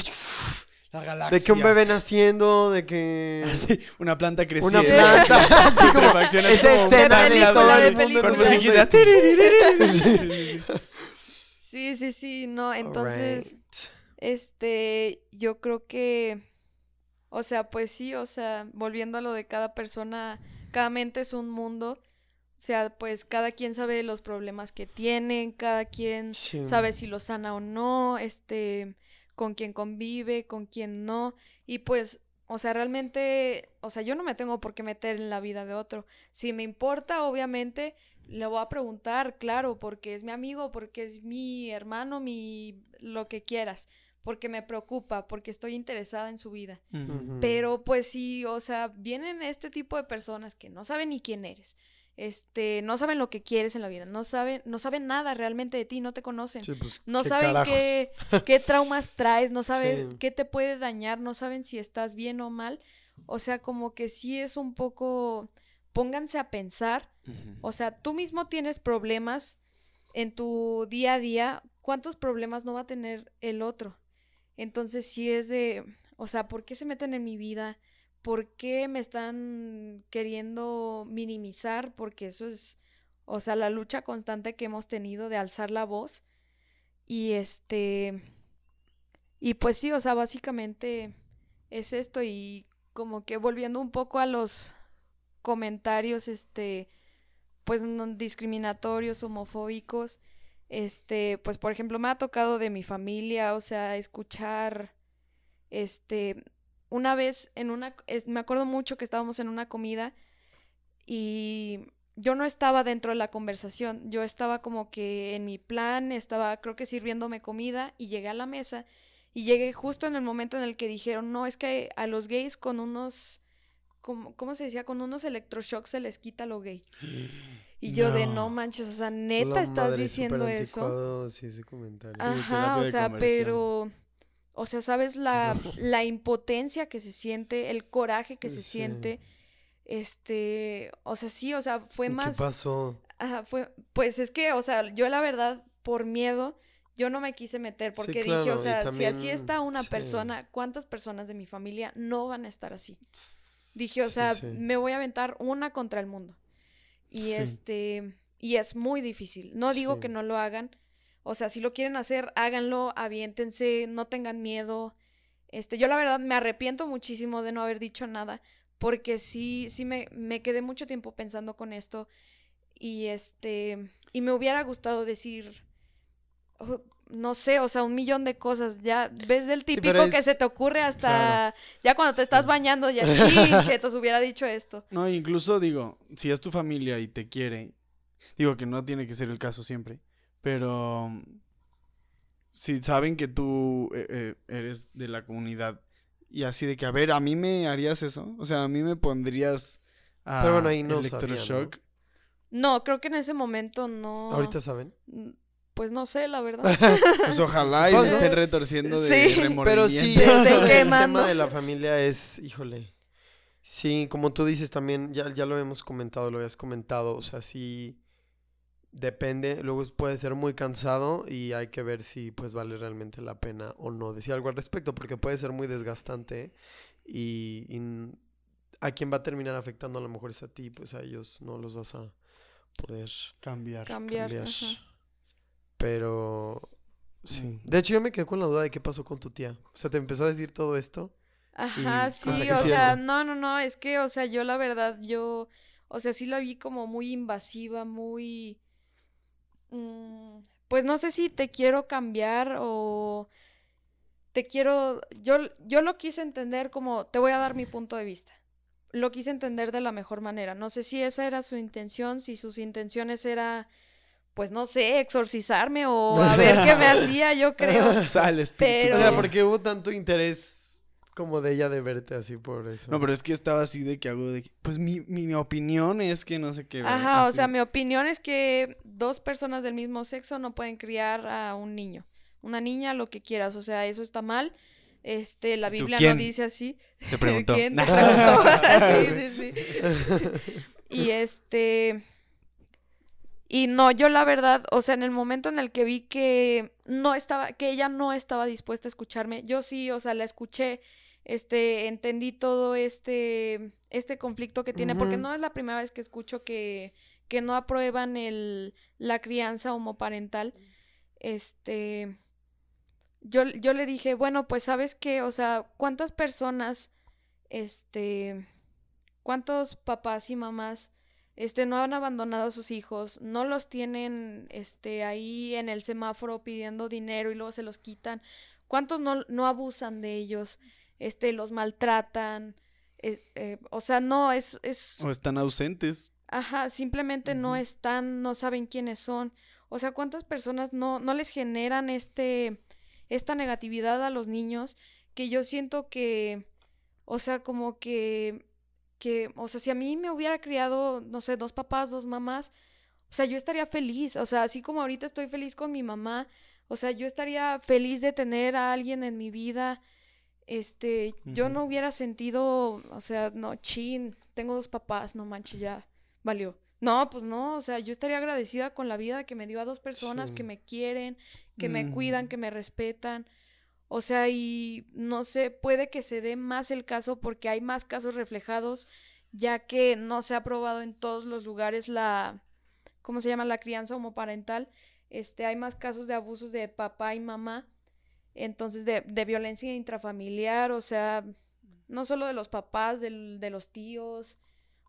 La galaxia. De que un bebé naciendo, de que. Sí, una planta creciendo. Una planta. Así como. Esa escena de película, película. Con musiquita. Sí, sí, sí, no, entonces, este, yo creo que, o sea, pues sí, o sea, volviendo a lo de cada persona, cada mente es un mundo, o sea, pues cada quien sabe los problemas que tienen, cada quien Sí. sabe si lo sana o no, este, con quién convive, con quién no, y pues, o sea, realmente, o sea, yo no me tengo por qué meter en la vida de otro. Si me importa, obviamente, le voy a preguntar, claro, porque es mi amigo, porque es mi hermano, mi lo que quieras, porque me preocupa, porque estoy interesada en su vida. Pero pues sí, o sea, vienen este tipo de personas que no saben ni quién eres. Este, no saben lo que quieres en la vida, no saben, no saben nada realmente de ti, no te conocen. Sí, pues, No ¿qué saben qué, qué traumas traes, no saben Sí. qué te puede dañar, no saben si estás bien o mal. O sea, como que sí es un poco, pónganse a pensar, o sea, tú mismo tienes problemas en tu día a día, ¿cuántos problemas no va a tener el otro? Entonces sí es de, o sea, ¿por qué se meten en mi vida? ¿Por qué me están queriendo minimizar? Porque eso es, o sea, la lucha constante que hemos tenido de alzar la voz. Y este, y pues sí, o sea, básicamente es esto y como que volviendo un poco a los comentarios, este, pues discriminatorios, homofóbicos, este, pues por ejemplo me ha tocado de mi familia, o sea, escuchar, este, una vez en una, es- me acuerdo mucho que estábamos en una comida y yo no estaba dentro de la conversación, yo estaba como que en mi plan, estaba creo que sirviéndome comida y llegué a la mesa y llegué justo en el momento en el que dijeron, no, es que a los gays con unos, como- ¿cómo se decía? Con unos electroshocks se les quita lo gay. Y yo de, no manches, o sea, La neta estás madre, diciendo eso. Sí, ese comentario. Ajá, o sea, pero, o sea, ¿sabes la, la impotencia que se siente, el coraje que se Sí. siente? Este, o sea, sí, o sea, fue ¿Y más... ¿Qué pasó? Ajá, fue, pues es que, o sea, yo la verdad, por miedo, yo no me quise meter Sí, porque claro, dije, o sea, si así está una sí. persona, ¿cuántas personas de mi familia no van a estar así? Dije, o sea, sí. me voy a aventar una contra el mundo. Y este, y es muy difícil. No digo que no lo hagan. O sea, si lo quieren hacer, háganlo, aviéntense, no tengan miedo. Este, yo la verdad me arrepiento muchísimo de no haber dicho nada, porque sí, sí me, me quedé mucho tiempo pensando con esto. Y este, y me hubiera gustado decir, oh, no sé, o sea, un millón de cosas. Ya ves del típico que se te ocurre hasta Claro. ya cuando te estás bañando, ya chinchetos hubiera dicho esto. No, incluso digo, si es tu familia y te quiere, digo que no tiene que ser el caso siempre, pero mm, si saben que tú eh, eh, eres de la comunidad y así de que, a ver, a mí me harías eso, o sea, a mí me pondrías a Pero bueno, ahí no sabía, ¿no? electroshock. No, creo que en ese momento no. Ahorita saben. Mm, Pues no sé, la verdad. Pues ojalá y se estén retorciendo de Sí, Pero sí, Se o sea, estén el quemando. tema de la familia es, híjole. Sí, como tú dices también, ya, ya lo hemos comentado, lo habías comentado, o sea, sí depende, luego puede ser muy cansado y hay que ver si pues vale realmente la pena o no decir algo al respecto, porque puede ser muy desgastante y, a quien va a terminar afectando a lo mejor es a ti, pues a ellos no los vas a poder Cambiar. Cambiar. cambiar. Pero sí. Mm. De hecho, yo me quedé con la duda de qué pasó con tu tía. O sea, te empezó a decir todo esto. Ajá, Y sí, o sea, no, no, no, es que, o sea, yo la verdad, yo, o sea, sí la vi como muy invasiva, muy, pues no sé si te quiero cambiar o te quiero, yo, yo lo quise entender como, te voy a dar mi punto de vista. Lo quise entender de la mejor manera. No sé si esa era su intención, si sus intenciones era, pues no sé, exorcizarme o a ver qué me hacía, yo creo. Sale espíritu. Pero- O sea, porque hubo tanto interés como de ella de verte así por eso. No, pero es que estaba así de que hago de que, pues mi, mi, mi opinión es que no sé qué. Ajá, o sea, mi opinión es que dos personas del mismo sexo no pueden criar a un niño. Una niña, lo que quieras, o sea, eso está mal. Este, la ¿Tú Biblia quién? no dice así. Te preguntó. ¿Quién te preguntó? sí, sí, sí. Y este. Y no, yo la verdad, o sea, en el momento en el que vi que no estaba, que ella no estaba dispuesta a escucharme, yo sí, o sea, la escuché, este, entendí todo este, este conflicto que tiene, porque no es la primera vez que escucho que, que no aprueban el, la crianza homoparental. Este, yo, yo le dije, bueno, pues sabes qué, o sea, ¿cuántas personas, este, cuántos papás y mamás, este, no han abandonado a sus hijos, no los tienen, este, ahí en el semáforo pidiendo dinero y luego se los quitan? ¿Cuántos no, no abusan de ellos, este, los maltratan? Eh, eh, o sea, no, es, es, O están ausentes. Ajá, simplemente no están, no saben quiénes son. O sea, ¿cuántas personas no, no les generan este, esta negatividad a los niños? Que yo siento que, o sea, como que, que, o sea, si a mí me hubiera criado, no sé, dos papás, dos mamás, o sea, yo estaría feliz. O sea, así como ahorita estoy feliz con mi mamá, o sea, yo estaría feliz de tener a alguien en mi vida. Este, yo no hubiera sentido, o sea, no, chin, tengo dos papás, no manches, ya valió. No, pues no, o sea, yo estaría agradecida con la vida que me dio a dos personas Sí. que me quieren, que me cuidan, que me respetan. O sea, y no sé, puede que se dé más el caso porque hay más casos reflejados, ya que no se ha aprobado en todos los lugares la, ¿cómo se llama? La crianza homoparental. Este, hay más casos de abusos de papá y mamá, entonces de, de violencia intrafamiliar, o sea, no solo de los papás, del- de los tíos,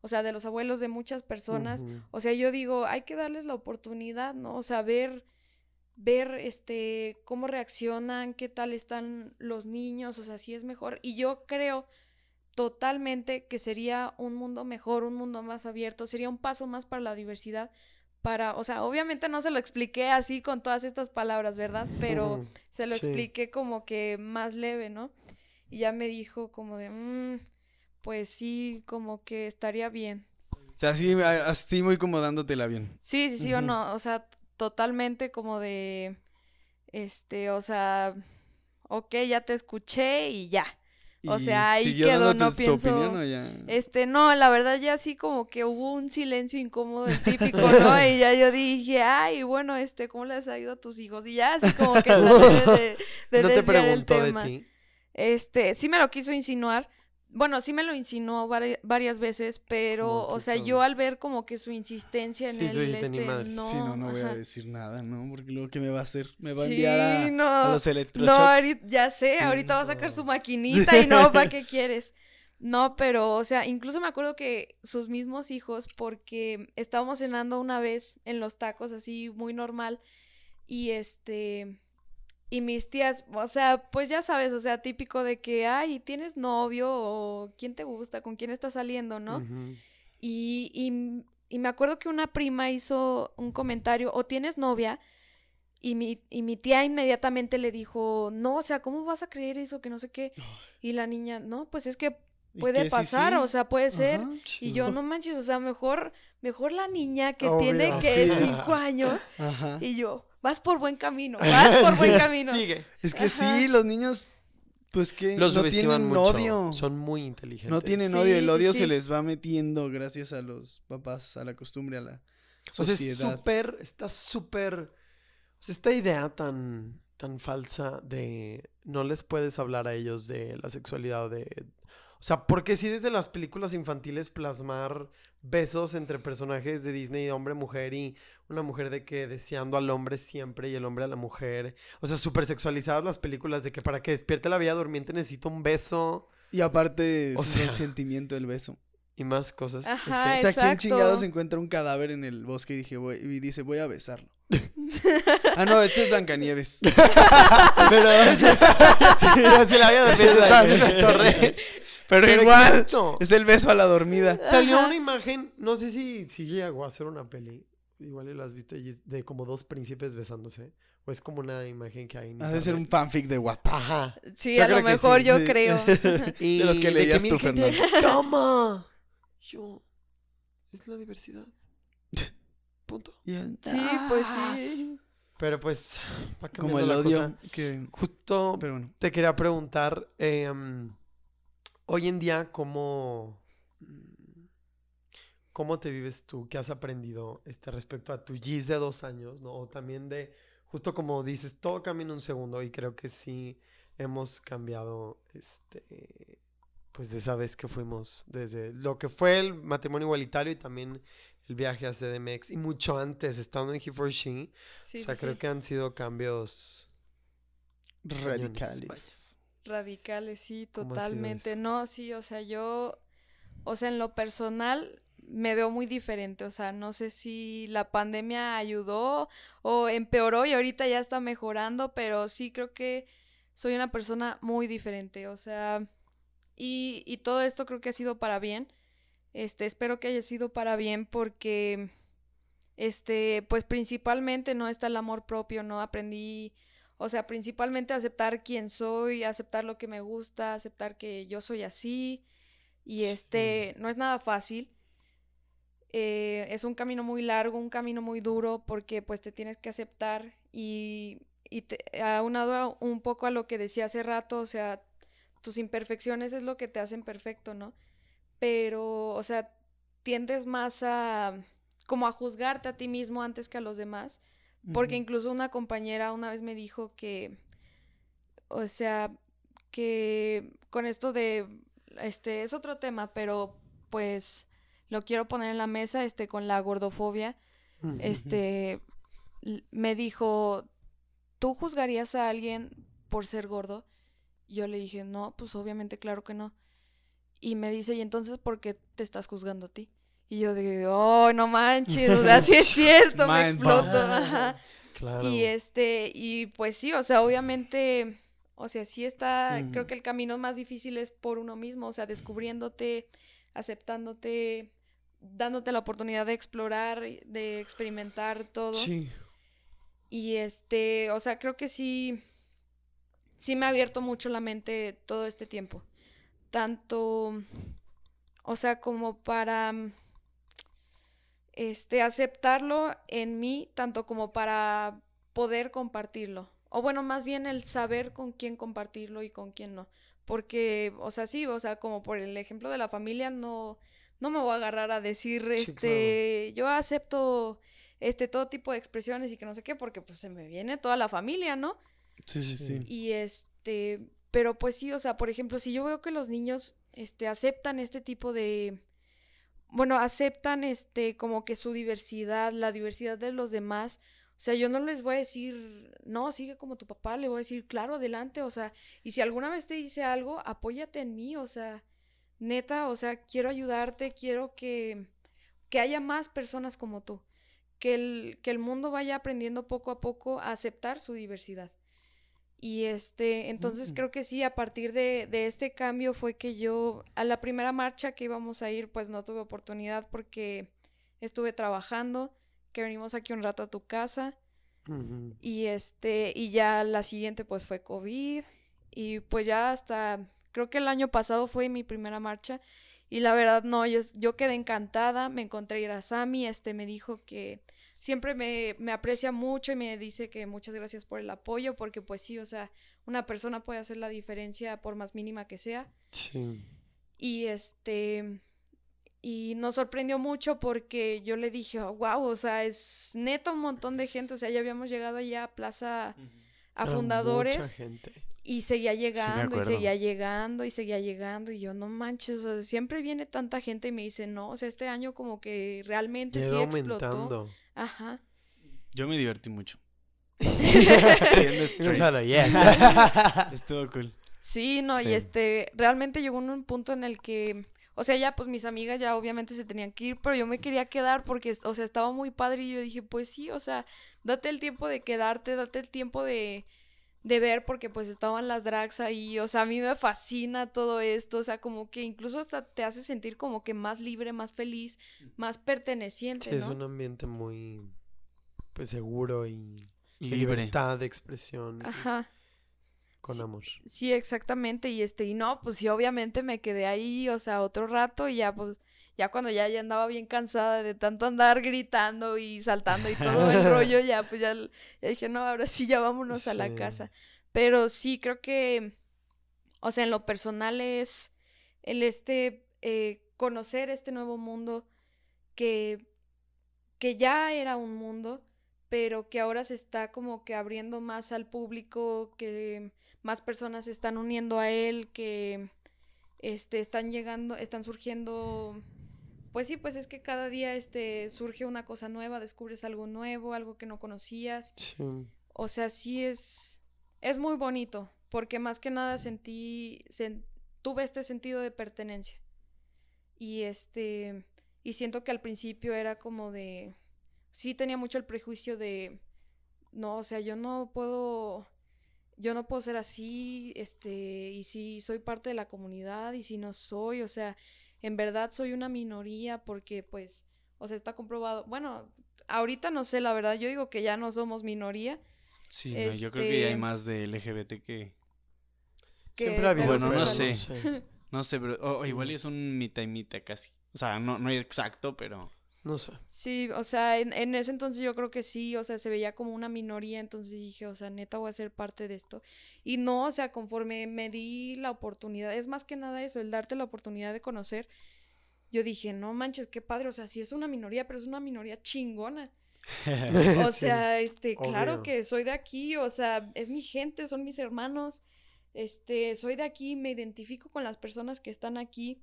o sea, de los abuelos de muchas personas. O sea, yo digo, hay que darles la oportunidad, ¿no? O sea, ver, ver, este, cómo reaccionan, qué tal están los niños, o sea, si es mejor. Y yo creo totalmente que sería un mundo mejor, un mundo más abierto, sería un paso más para la diversidad, para, o sea, obviamente no se lo expliqué así con todas estas palabras, ¿verdad? Pero se lo Sí. expliqué como que más leve, ¿no? Y ya me dijo como de, "Mm, pues sí, como que estaría bien. O sea, así, así muy como dándotela bien. Sí, sí, sí o no, o sea, totalmente como de, este, o sea, ok, ya te escuché y ya. O ¿Y sea, ahí quedó, no pienso- opinión o ya? Este, no, la verdad ya así como que hubo un silencio incómodo, el típico, ¿no? Y ya yo dije, ay, bueno, este, ¿cómo les ha ido a tus hijos? Y ya así como que traté de, de no te el preguntó de tema. ti. Este, sí me lo quiso insinuar. Bueno, sí me lo insinuó vari- varias veces, pero, No, o sea, yo al ver como que su insistencia en Sí, el, "Ni este, madres". no, sí, no, no voy a decir nada, ¿no? Porque luego, ¿qué me va a hacer? Me va a enviar a, no. a los No, electroshocks. ahorita, ya sé, Sí, ahorita va a sacar no. su maquinita y no, ¿para qué quieres? No, pero, o sea, incluso me acuerdo que sus mismos hijos, porque estábamos cenando una vez en los tacos, así muy normal, y este, y mis tías, o sea, pues ya sabes, o sea, típico de que, ay, ¿tienes novio? o ¿quién te gusta? ¿Con quién estás saliendo? ¿no? Y, y- y me acuerdo que una prima hizo un comentario, o tienes novia, y mi, y mi tía inmediatamente le dijo, no, o sea, ¿cómo vas a creer eso? Que no sé qué. Y la niña, no, pues es que ¿Y puede? Sí, pasar, sí. o sea, puede ser. Ajá. Y yo, no manches, o sea, mejor, mejor la niña que Obvio, tiene que sí. cinco años. Ajá. Y yo, vas por buen camino, vas por buen camino. Sigue. Es que Ajá. sí, los niños, pues que Los no subestiman tienen mucho. odio. Son muy inteligentes. No tienen Sí, odio, el odio sí. se les va metiendo gracias a los papás, a la costumbre, a la O sea, es sociedad. súper, está súper, o sea, esta idea tan, tan falsa de no les puedes hablar a ellos de la sexualidad, de, o sea, porque si desde las películas infantiles plasmar besos entre personajes de Disney, hombre-mujer y una mujer de que deseando al hombre siempre y el hombre a la mujer, o sea, súper sexualizadas las películas de que para que despierte la vida durmiente necesito un beso Y aparte, O sea, consentimiento del beso. y más cosas. Es que- Ajá, O sea, ¿quién Exacto. chingados encuentra un cadáver en el bosque y, dije, voy- y dice, voy a besarlo? ah, no, ese es Blancanieves. Pero si la está en una torre. Pero, Pero igual, exacto. es el beso a la dormida. Salió Ajá. una imagen, no sé si, si llegó a hacer una peli, igual y la has visto, y es de como dos príncipes besándose. O es como una imagen que hay Ha de ser un fanfic de Wattpad. Ajá. Sí, Yo a lo mejor sí, yo sí. creo. Y De los que leías tú, Fernando. ¡Cama! Yo, es la diversidad. Punto. Sí, pues "Ah". sí. Pero pues, va Como el la odio. cosa. Que... Justo Pero bueno. te quería preguntar, em, hoy en día, ¿cómo, mm, ¿cómo te vives tú? ¿Qué has aprendido este, respecto a tu Gis de dos años? ¿no? O también de, justo como dices, todo cambia en un segundo y creo que sí hemos cambiado, este, pues de esa vez que fuimos, desde lo que fue el matrimonio igualitario y también el viaje a CDMX y mucho antes, estando en He for She. Sí, o sea, sí, creo que han sido cambios... Radicales. Radicales, sí, ¿Cómo ha sido totalmente. No, sí, o sea, yo, o sea, en lo personal me veo muy diferente, o sea, no sé si la pandemia ayudó o empeoró y ahorita ya está mejorando, pero sí creo que soy una persona muy diferente, o sea, y, y todo esto creo que ha sido para bien. Este, espero que haya sido para bien porque, este, pues principalmente no está el amor propio, ¿no? Aprendí, o sea, principalmente aceptar quién soy, aceptar lo que me gusta, aceptar que yo soy así. Y este, no es nada fácil. Eh, es un camino muy largo, un camino muy duro, porque pues te tienes que aceptar y, y te, aunado un poco a lo que decía hace rato, o sea, tus imperfecciones es lo que te hacen perfecto, ¿no? Pero, o sea, tiendes más a como a juzgarte a ti mismo antes que a los demás. Porque incluso una compañera una vez me dijo que, o sea, que con esto de, este, es otro tema, pero pues lo quiero poner en la mesa, este, con la gordofobia, este, me dijo, ¿tú juzgarías a alguien por ser gordo? Yo le dije, no, pues obviamente, claro que no. Y me dice, ¿y entonces por qué te estás juzgando a ti? Y yo digo, oh, no manches, o sea, sí es cierto, me ajá. Claro. Y este, y pues sí, o sea, obviamente, o sea, sí está, creo Ujú. que el camino más difícil es por uno mismo, o sea, descubriéndote, aceptándote, dándote la oportunidad de explorar, de experimentar todo. Sí. Y este, o sea, creo que sí, sí me ha abierto mucho la mente todo este tiempo. Tanto, o sea, como para, mm, este, aceptarlo en mí, tanto como para poder compartirlo. o bueno, más bien el saber con quién compartirlo y con quién no. Porque, o sea, sí, o sea, como por el ejemplo de la familia, no, no me voy a agarrar a decir, Sí, este, yo acepto este todo tipo de expresiones y que no sé qué, porque pues se me viene toda la familia, ¿no? Sí, sí, sí. Y este, pero pues sí, o sea, por ejemplo, si yo veo que los niños, este, aceptan este tipo de, bueno, aceptan, este, como que su diversidad, la diversidad de los demás, o sea, yo no les voy a decir, no, sigue como tu papá, le voy a decir, claro, adelante, o sea, y si alguna vez te dice algo, apóyate en mí, o sea, neta, o sea, quiero ayudarte, quiero que, que haya más personas como tú, que el, que el mundo vaya aprendiendo poco a poco a aceptar su diversidad. Y este, entonces Mm. creo que sí, a partir de, de este cambio fue que yo, a la primera marcha que íbamos a ir, pues no tuve oportunidad porque estuve trabajando, que venimos aquí un rato a tu casa. Y este, y ya la siguiente pues fue COVID. Y pues ya hasta, creo que el año pasado fue mi primera marcha. Y la verdad no, yo, yo quedé encantada, me encontré a ir a Sammy, este me dijo que siempre me, me aprecia mucho y me dice que muchas gracias por el apoyo, porque pues sí, o sea, una persona puede hacer la diferencia por más mínima que sea. Sí. Y este. Y nos sorprendió mucho porque yo le dije, wow, o sea, es neta un montón de gente. O sea, ya habíamos llegado allá a Plaza a Era Fundadores Mucha gente. y seguía llegando y seguía llegando y seguía llegando. Y yo, no manches, o sea, siempre viene tanta gente y me dice, no, o sea, este año como que realmente Ya sí explotó. aumentando. Ajá. Yo me divertí mucho. Yes. Estuvo cool. Sí, no, Sí. y este, realmente llegó un punto en el que, o sea, ya pues mis amigas ya obviamente se tenían que ir, pero yo me quería quedar porque, o sea, estaba muy padre y yo dije, pues sí, o sea, date el tiempo de quedarte, date el tiempo de, de ver porque pues estaban las drags ahí, o sea, a mí me fascina todo esto, o sea, como que incluso hasta te hace sentir como que más libre, más feliz, más perteneciente, Sí, es un ambiente muy pues seguro y Libre. libertad de expresión Ajá. con Sí. amor. Sí, exactamente, y este, y no, pues sí, obviamente me quedé ahí, o sea, otro rato y ya, pues, ya cuando ya, ya andaba bien cansada de tanto andar gritando y saltando y todo el rollo, ya, pues ya, ya dije, no, ahora sí, ya vámonos a la casa. Pero sí, creo que, o sea, en lo personal es el este, eh, conocer este nuevo mundo que, que ya era un mundo, pero que ahora se está como que abriendo más al público, que más personas se están uniendo a él, que este están llegando, están surgiendo pues sí, pues es que cada día este surge una cosa nueva, descubres algo nuevo, algo que no conocías. Sí. O sea, sí es es muy bonito, porque más que nada sentí sen- tuve este sentido de pertenencia. Y este y siento que al principio era como de sí tenía mucho el prejuicio de no, o sea, yo no puedo yo no puedo ser así, este, y si soy parte de la comunidad y si no soy, o sea, en verdad soy una minoría porque pues, o sea, está comprobado. Bueno, ahorita no sé, la verdad, yo digo que ya no somos minoría. Sí, no, yo creo que ya hay Este- más de LGBT que... que Siempre ha habido, Bueno, no sé. sé. No sé, pero o- o igual es un mitad y mitad casi. O sea, no, no exacto, pero... No sé. Sí, o sea, en, en ese entonces yo creo que sí, o sea, se veía como una minoría, entonces dije, o sea, neta voy a ser parte de esto. Y no, o sea, conforme me di la oportunidad, es más que nada eso, el darte la oportunidad de conocer, yo dije, no manches, qué padre, o sea, sí es una minoría, pero es una minoría chingona. O Sí. sea, este, claro que soy de aquí, o sea, es mi gente, son mis hermanos, este, soy de aquí, me identifico con las personas que están aquí.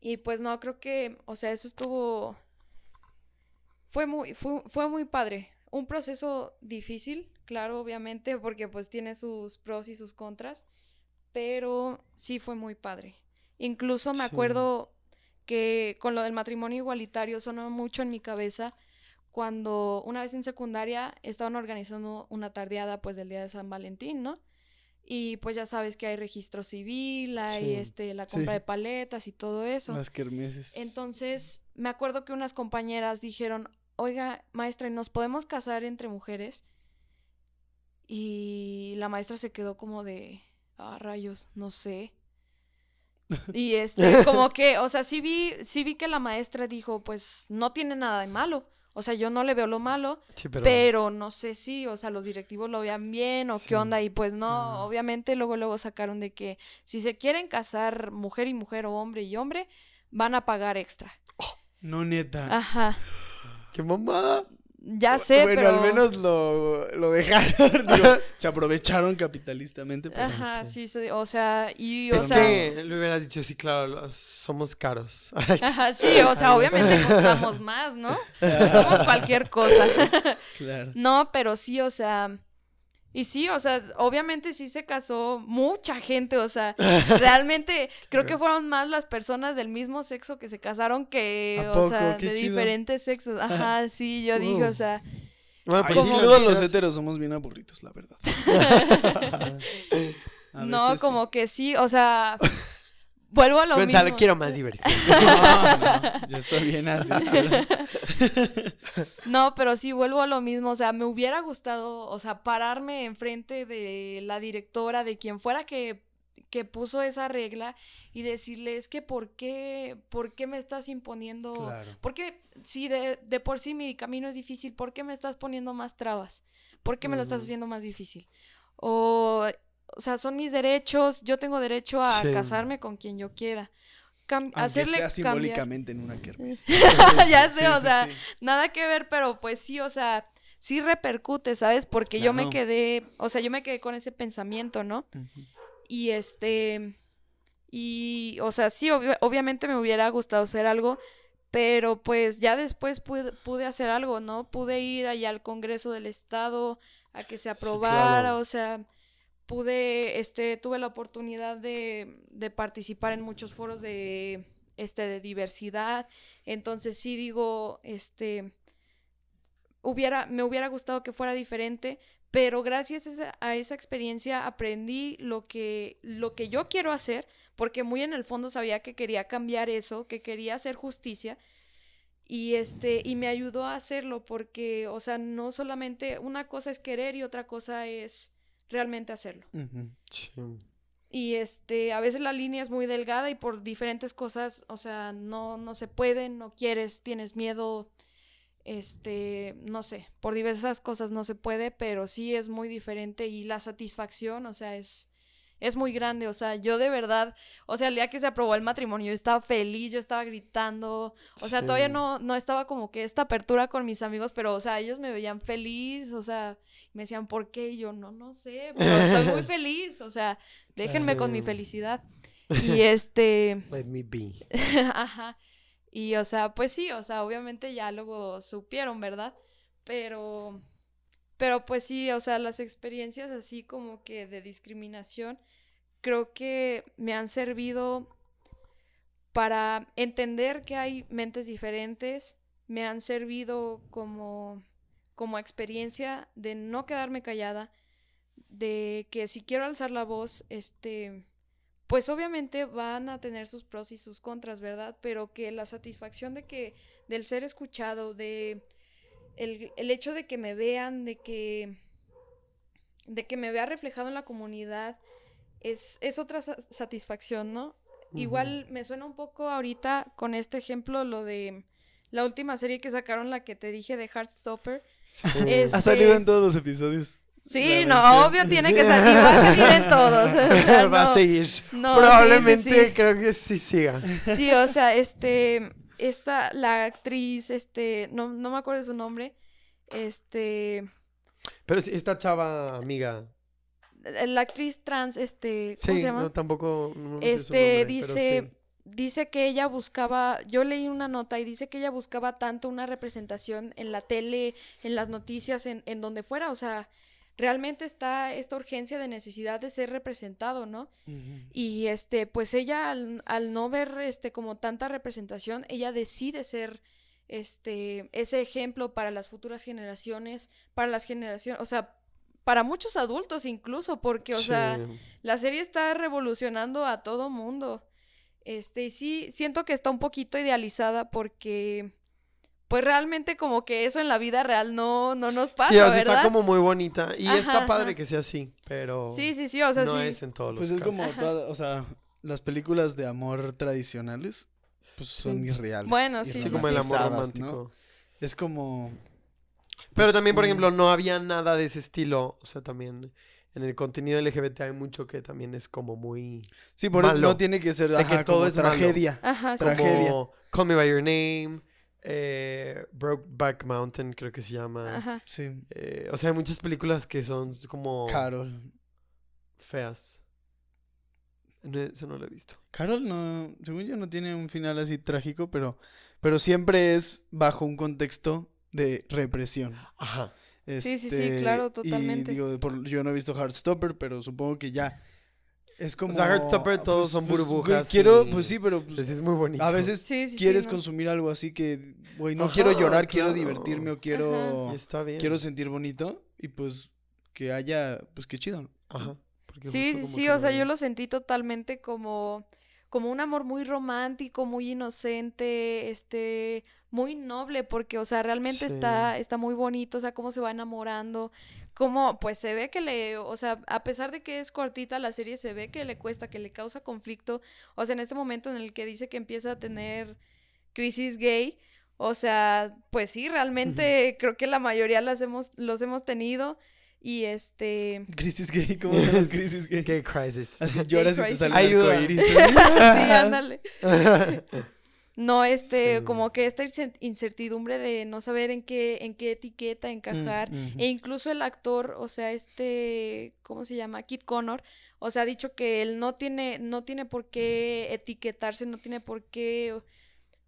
Y pues no, creo que, o sea, eso estuvo, fue muy, fue, fue muy padre. Un proceso difícil, claro, obviamente, porque pues tiene sus pros y sus contras, pero sí fue muy padre. Incluso me Sí. acuerdo que con lo del matrimonio igualitario sonó mucho en mi cabeza cuando una vez en secundaria estaban organizando una tardeada pues del día de San Valentín, ¿no? Y pues ya sabes que hay registro civil, hay Sí. este la compra Sí. de paletas y todo eso. Las kermeses. Entonces, me acuerdo que unas compañeras dijeron, oiga, maestra, ¿y ¿nos podemos casar entre mujeres? Y la maestra se quedó como de, ah, rayos, no sé. Y este, como que, o sea, sí vi, sí vi que la maestra dijo, pues no tiene nada de malo. O sea, yo no le veo lo malo, Sí, pero... pero, no sé si, o sea, los directivos lo vean bien o Sí. qué onda. Y pues no, Ajá. obviamente luego, luego sacaron de que si se quieren casar mujer y mujer o hombre y hombre, van a pagar extra. No, neta. Ajá. ¡Qué mamada! Ya sé, bueno, pero... al menos lo, lo dejaron. digo, se aprovecharon capitalistamente. Pues, Ajá, sí. sí, sí, o sea, y, o Es sea... que le hubieras dicho, sí, claro, los- somos caros. Ajá, sí, o sea, obviamente costamos más, ¿no? Somos cualquier cosa. claro. No, pero sí, o sea, y sí, o sea, obviamente sí se casó mucha gente, o sea, realmente creo que fueron más las personas del mismo sexo que se casaron que, ¿A o poco? sea, Qué de chido. diferentes sexos. Ajá, sí, yo dije, o sea, Bueno, pues sí, luego lo los heteros somos bien aburridos, la verdad. No, como que sí, o sea, vuelvo a lo Gonzalo, mismo. quiero más diversión. No, no, yo estoy bien así. No, pero sí vuelvo a lo mismo, o sea, me hubiera gustado, o sea, pararme enfrente de la directora, de quien fuera que, que puso esa regla y decirle, es que ¿por qué, por qué me estás imponiendo? Claro. ¿Por qué, si de, de por sí mi camino es difícil, ¿por qué me estás poniendo más trabas? ¿Por qué me lo estás haciendo más difícil? O, o sea, son mis derechos, yo tengo derecho a Sí. casarme con quien yo quiera. Cam- Aunque hacerle sea cambiar- simbólicamente en una kermés. Ya sé, Sí, o sí, sea, nada que ver, pero pues sí, o sea, sí repercute, ¿sabes? Porque yo me quedé, o sea, yo me quedé con ese pensamiento, ¿no? Y este, y, o sea, sí, obvia- obviamente me hubiera gustado hacer algo, pero pues ya después pude, pude hacer algo, ¿no? Pude ir allá al Congreso del Estado a que se Sí, aprobara, claro. o sea, pude, este, tuve la oportunidad de, de participar en muchos foros de, este, de diversidad, entonces sí digo, este, hubiera, me hubiera gustado que fuera diferente, pero gracias a esa, a esa experiencia aprendí lo que, lo que yo quiero hacer, porque muy en el fondo sabía que quería cambiar eso, que quería hacer justicia. Y este, y me ayudó a hacerlo porque, o sea, no solamente una cosa es querer y otra cosa es realmente hacerlo. Sí. Y este, a veces la línea es muy delgada y por diferentes cosas, o sea, no, no se puede, no quieres, tienes miedo, este, no sé, por diversas cosas no se puede, pero sí es muy diferente y la satisfacción, o sea, es, es muy grande, o sea, yo de verdad, o sea, el día que se aprobó el matrimonio, yo estaba feliz, yo estaba gritando, o sea, todavía no, no estaba como que esta apertura con mis amigos, pero, o sea, ellos me veían feliz, o sea, me decían, ¿por qué? Y yo, no, no sé, pero estoy muy feliz, o sea, déjenme con mi felicidad. Y este, Let me be. ajá, y o sea, pues sí, o sea, obviamente ya luego supieron, ¿verdad? Pero, pero pues sí, o sea, las experiencias así como que de discriminación, creo que me han servido para entender que hay mentes diferentes, me han servido como, como experiencia de no quedarme callada, de que si quiero alzar la voz, este, pues obviamente van a tener sus pros y sus contras, ¿verdad? Pero que la satisfacción de que, del ser escuchado, de el, el hecho de que me vean, de que, de que me vea reflejado en la comunidad, es, es otra sa- satisfacción, ¿no? Igual me suena un poco ahorita con este ejemplo lo de la última serie que sacaron, la que te dije de Heartstopper. Sí. Ha Este- salido en todos los episodios. Sí, La no, obvio tiene que salir, va a salir en todos. o sea, Va a seguir. no, sí, sí, Probablemente sí. creo que sí siga. Sí, o sea, este, esta, la actriz, este, no, no me acuerdo su nombre, este, Pero sí, esta chava amiga. la actriz trans, este, ¿cómo Sí, se llama? no, tampoco. no sé su Este, nombre, pero dice- sí. Dice que ella buscaba, yo leí una nota y dice que ella buscaba tanto una representación en la tele, en las noticias, en, en donde fuera, o sea, realmente está esta urgencia de necesidad de ser representado, ¿no? Y este, pues ella al, al no ver este como tanta representación, ella decide ser este ese ejemplo para las futuras generaciones, para las generaciones, o sea, para muchos adultos incluso, porque o sea, la serie está revolucionando a todo mundo. Este, y sí, siento que está un poquito idealizada porque pues realmente como que eso en la vida real no, no nos pasa, Sí, o sea, ¿verdad? está como muy bonita. Y Ajá, está padre ajá. que sea así, pero. Sí, sí, sí, o sea, no sí. es en todos Pues los es casos. como toda, o sea, las películas de amor tradicionales, pues son Sí. irreales. Bueno, sí, Sí, sí, como el amor romántico. Es como... Pero pues, también, por ejemplo, no había nada de ese estilo. O sea, también en el contenido LGBT hay mucho que también es como muy... Sí, por eso no tiene que ser De que todo como es malo. tragedia. Ajá, sí. Tragedia. Como Call Me By Your Name, eh, Brokeback Mountain creo que se llama. Ajá. Sí. Eh, o sea, hay muchas películas que son como Carol. feas. No, eso no lo he visto. Carol no, según yo no tiene un final así trágico, pero, pero siempre es bajo un contexto de represión. Ajá. Sí, sí, sí, claro, Este, totalmente. Y digo, por- yo no he visto Heartstopper, pero supongo que ya es como... sea, Heartstopper todos pues- son pues, güey, burbujas quiero, y- pues sí, pero pues, Pues es muy bonito. a veces Sí, sí, sí, quieres ¿no? consumir algo así que, güey, no Ajá, quiero llorar, quiero divertirme o quiero, está bien. quiero sentir bonito y pues que haya, pues qué chido. ¿no? Ajá. porque Sí, sí, sí, o sea, yo lo sentí totalmente como, como un amor muy romántico, muy inocente, este, muy noble, porque, o sea, realmente está, está muy bonito, o sea, cómo se va enamorando, cómo, pues se ve que le, o sea, a pesar de que es cortita la serie, se ve que le cuesta, que le causa conflicto, o sea, en este momento en el que dice que empieza a tener crisis gay, o sea, pues sí, realmente creo que la mayoría las hemos, los hemos tenido, y este... Crisis gay, ¿cómo son las crisis gay? Gay crisis. Así lloras y te crisis. sale Ayuda. arcoíris. sí, ándale. No, este, Sí. como que esta incer- incertidumbre de no saber en qué, en qué etiqueta encajar. Mm. E incluso el actor, o sea, este, ¿cómo se llama? Kit Connor, o sea, ha dicho que él no tiene, no tiene por qué etiquetarse, no tiene por qué,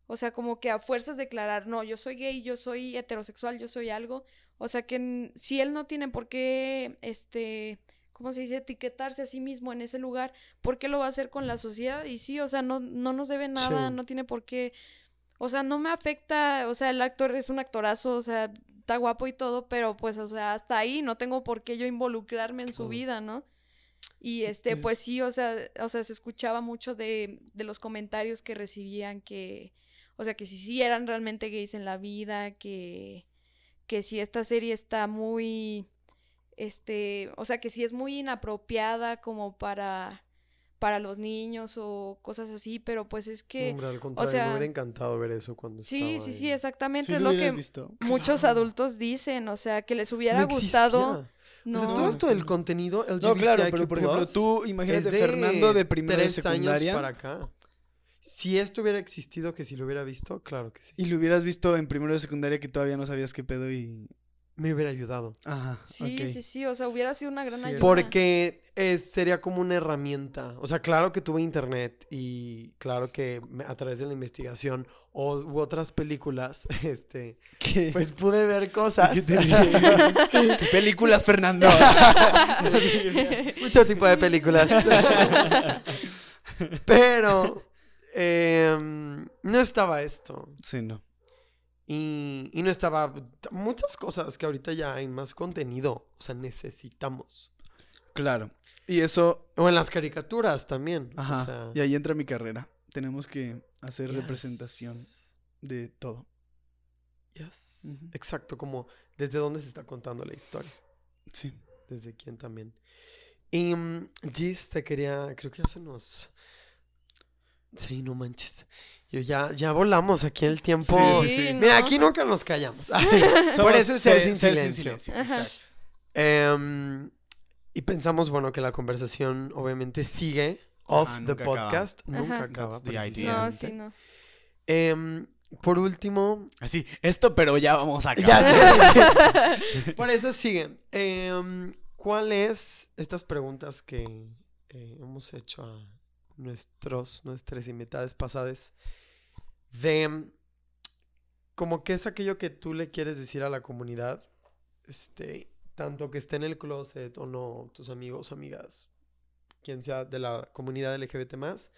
o sea, como que a fuerzas declarar, no, yo soy gay, yo soy heterosexual, yo soy algo. O sea, que si él no tiene por qué, este, ¿cómo se dice? Etiquetarse a sí mismo en ese lugar, ¿por qué lo va a hacer con la sociedad? Y sí, o sea, no, no nos debe nada, Sí. no tiene por qué. O sea, no me afecta, o sea, el actor es un actorazo, o sea, está guapo y todo, pero pues, o sea, hasta ahí no tengo por qué yo involucrarme en su vida, ¿no? Y este, pues sí, o sea, o sea, se escuchaba mucho de, de los comentarios que recibían que, o sea, que si sí eran realmente gays en la vida, que, que si esta serie está muy, este, o sea, que si es muy inapropiada como para, para los niños o cosas así, pero pues es que, Hombre, al contrario, sea, me hubiera encantado ver eso cuando sí, estaba sí, en- sí, exactamente, Sí es lo que visto. muchos Claro. adultos dicen, o sea, que les hubiera No gustado. No, O sea, todo esto sí. del contenido LGBTIQ+, No, claro, pero por ejemplo, tú imagínate de Fernando de primero de secundaria años para acá. Si esto hubiera existido, que si lo hubiera visto, claro que sí. y lo hubieras visto en primero de secundaria que todavía no sabías qué pedo y... Me hubiera ayudado. Ajá, Sí, sí, sí, o sea, hubiera sido una gran Sí, ayuda. Porque es, sería como una herramienta. O sea, claro que tuve internet y claro que me- a través de la investigación o, u otras películas, este, ¿Qué? pues pude ver cosas. ¿Qué? ¿Qué películas, Fernando? Mucho tipo de películas. Pero em, no estaba esto. sí, no. Y, y no estaba muchas cosas que ahorita ya hay más contenido. O sea, necesitamos. Claro. Y eso, O en las caricaturas también. ajá, O sea, y ahí entra mi carrera. Tenemos que hacer yes. representación de todo. Yes. Exacto, como desde dónde se está contando la historia. Sí. Desde quién también. Y mm, Gis, te quería, creo que ya se nos... Sí, no manches. Yo ya, ya volamos aquí en el tiempo. Sí, sí, sí. Mira, ¿no? aquí nunca nos callamos. Por eso es ser ser- sin ser silencio. Em, y pensamos, bueno, que la conversación obviamente sigue off Ajá, the nunca acaba. podcast. Nunca Ajá. acaba. No, sí, no. Em, por último, Así, esto, pero ya vamos a Ya acabar. sé. Por eso sigue. Em, ¿Cuáles estas preguntas que eh, hemos hecho a nuestros, nuestras invitadas pasadas? De como que es aquello que tú le quieres decir a la comunidad, este, tanto que esté en el closet o no, tus amigos, amigas, quien sea de la comunidad LGBT más,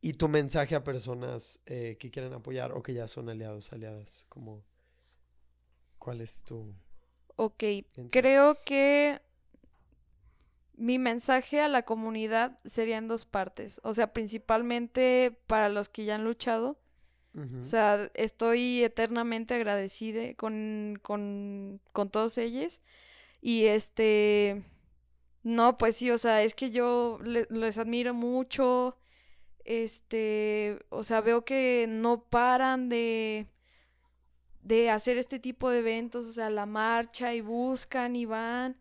y tu mensaje a personas eh, que quieren apoyar o que ya son aliados, aliadas, como ¿cuál es tu Ok, mensaje? creo que mi mensaje a la comunidad sería en dos partes. O sea, principalmente para los que ya han luchado. O sea, estoy eternamente agradecida con, con, con todos ellos. Y este, no, pues sí, o sea, es que yo le- les admiro mucho. Este, o sea, veo que no paran de, de hacer este tipo de eventos, o sea, la marcha y buscan y van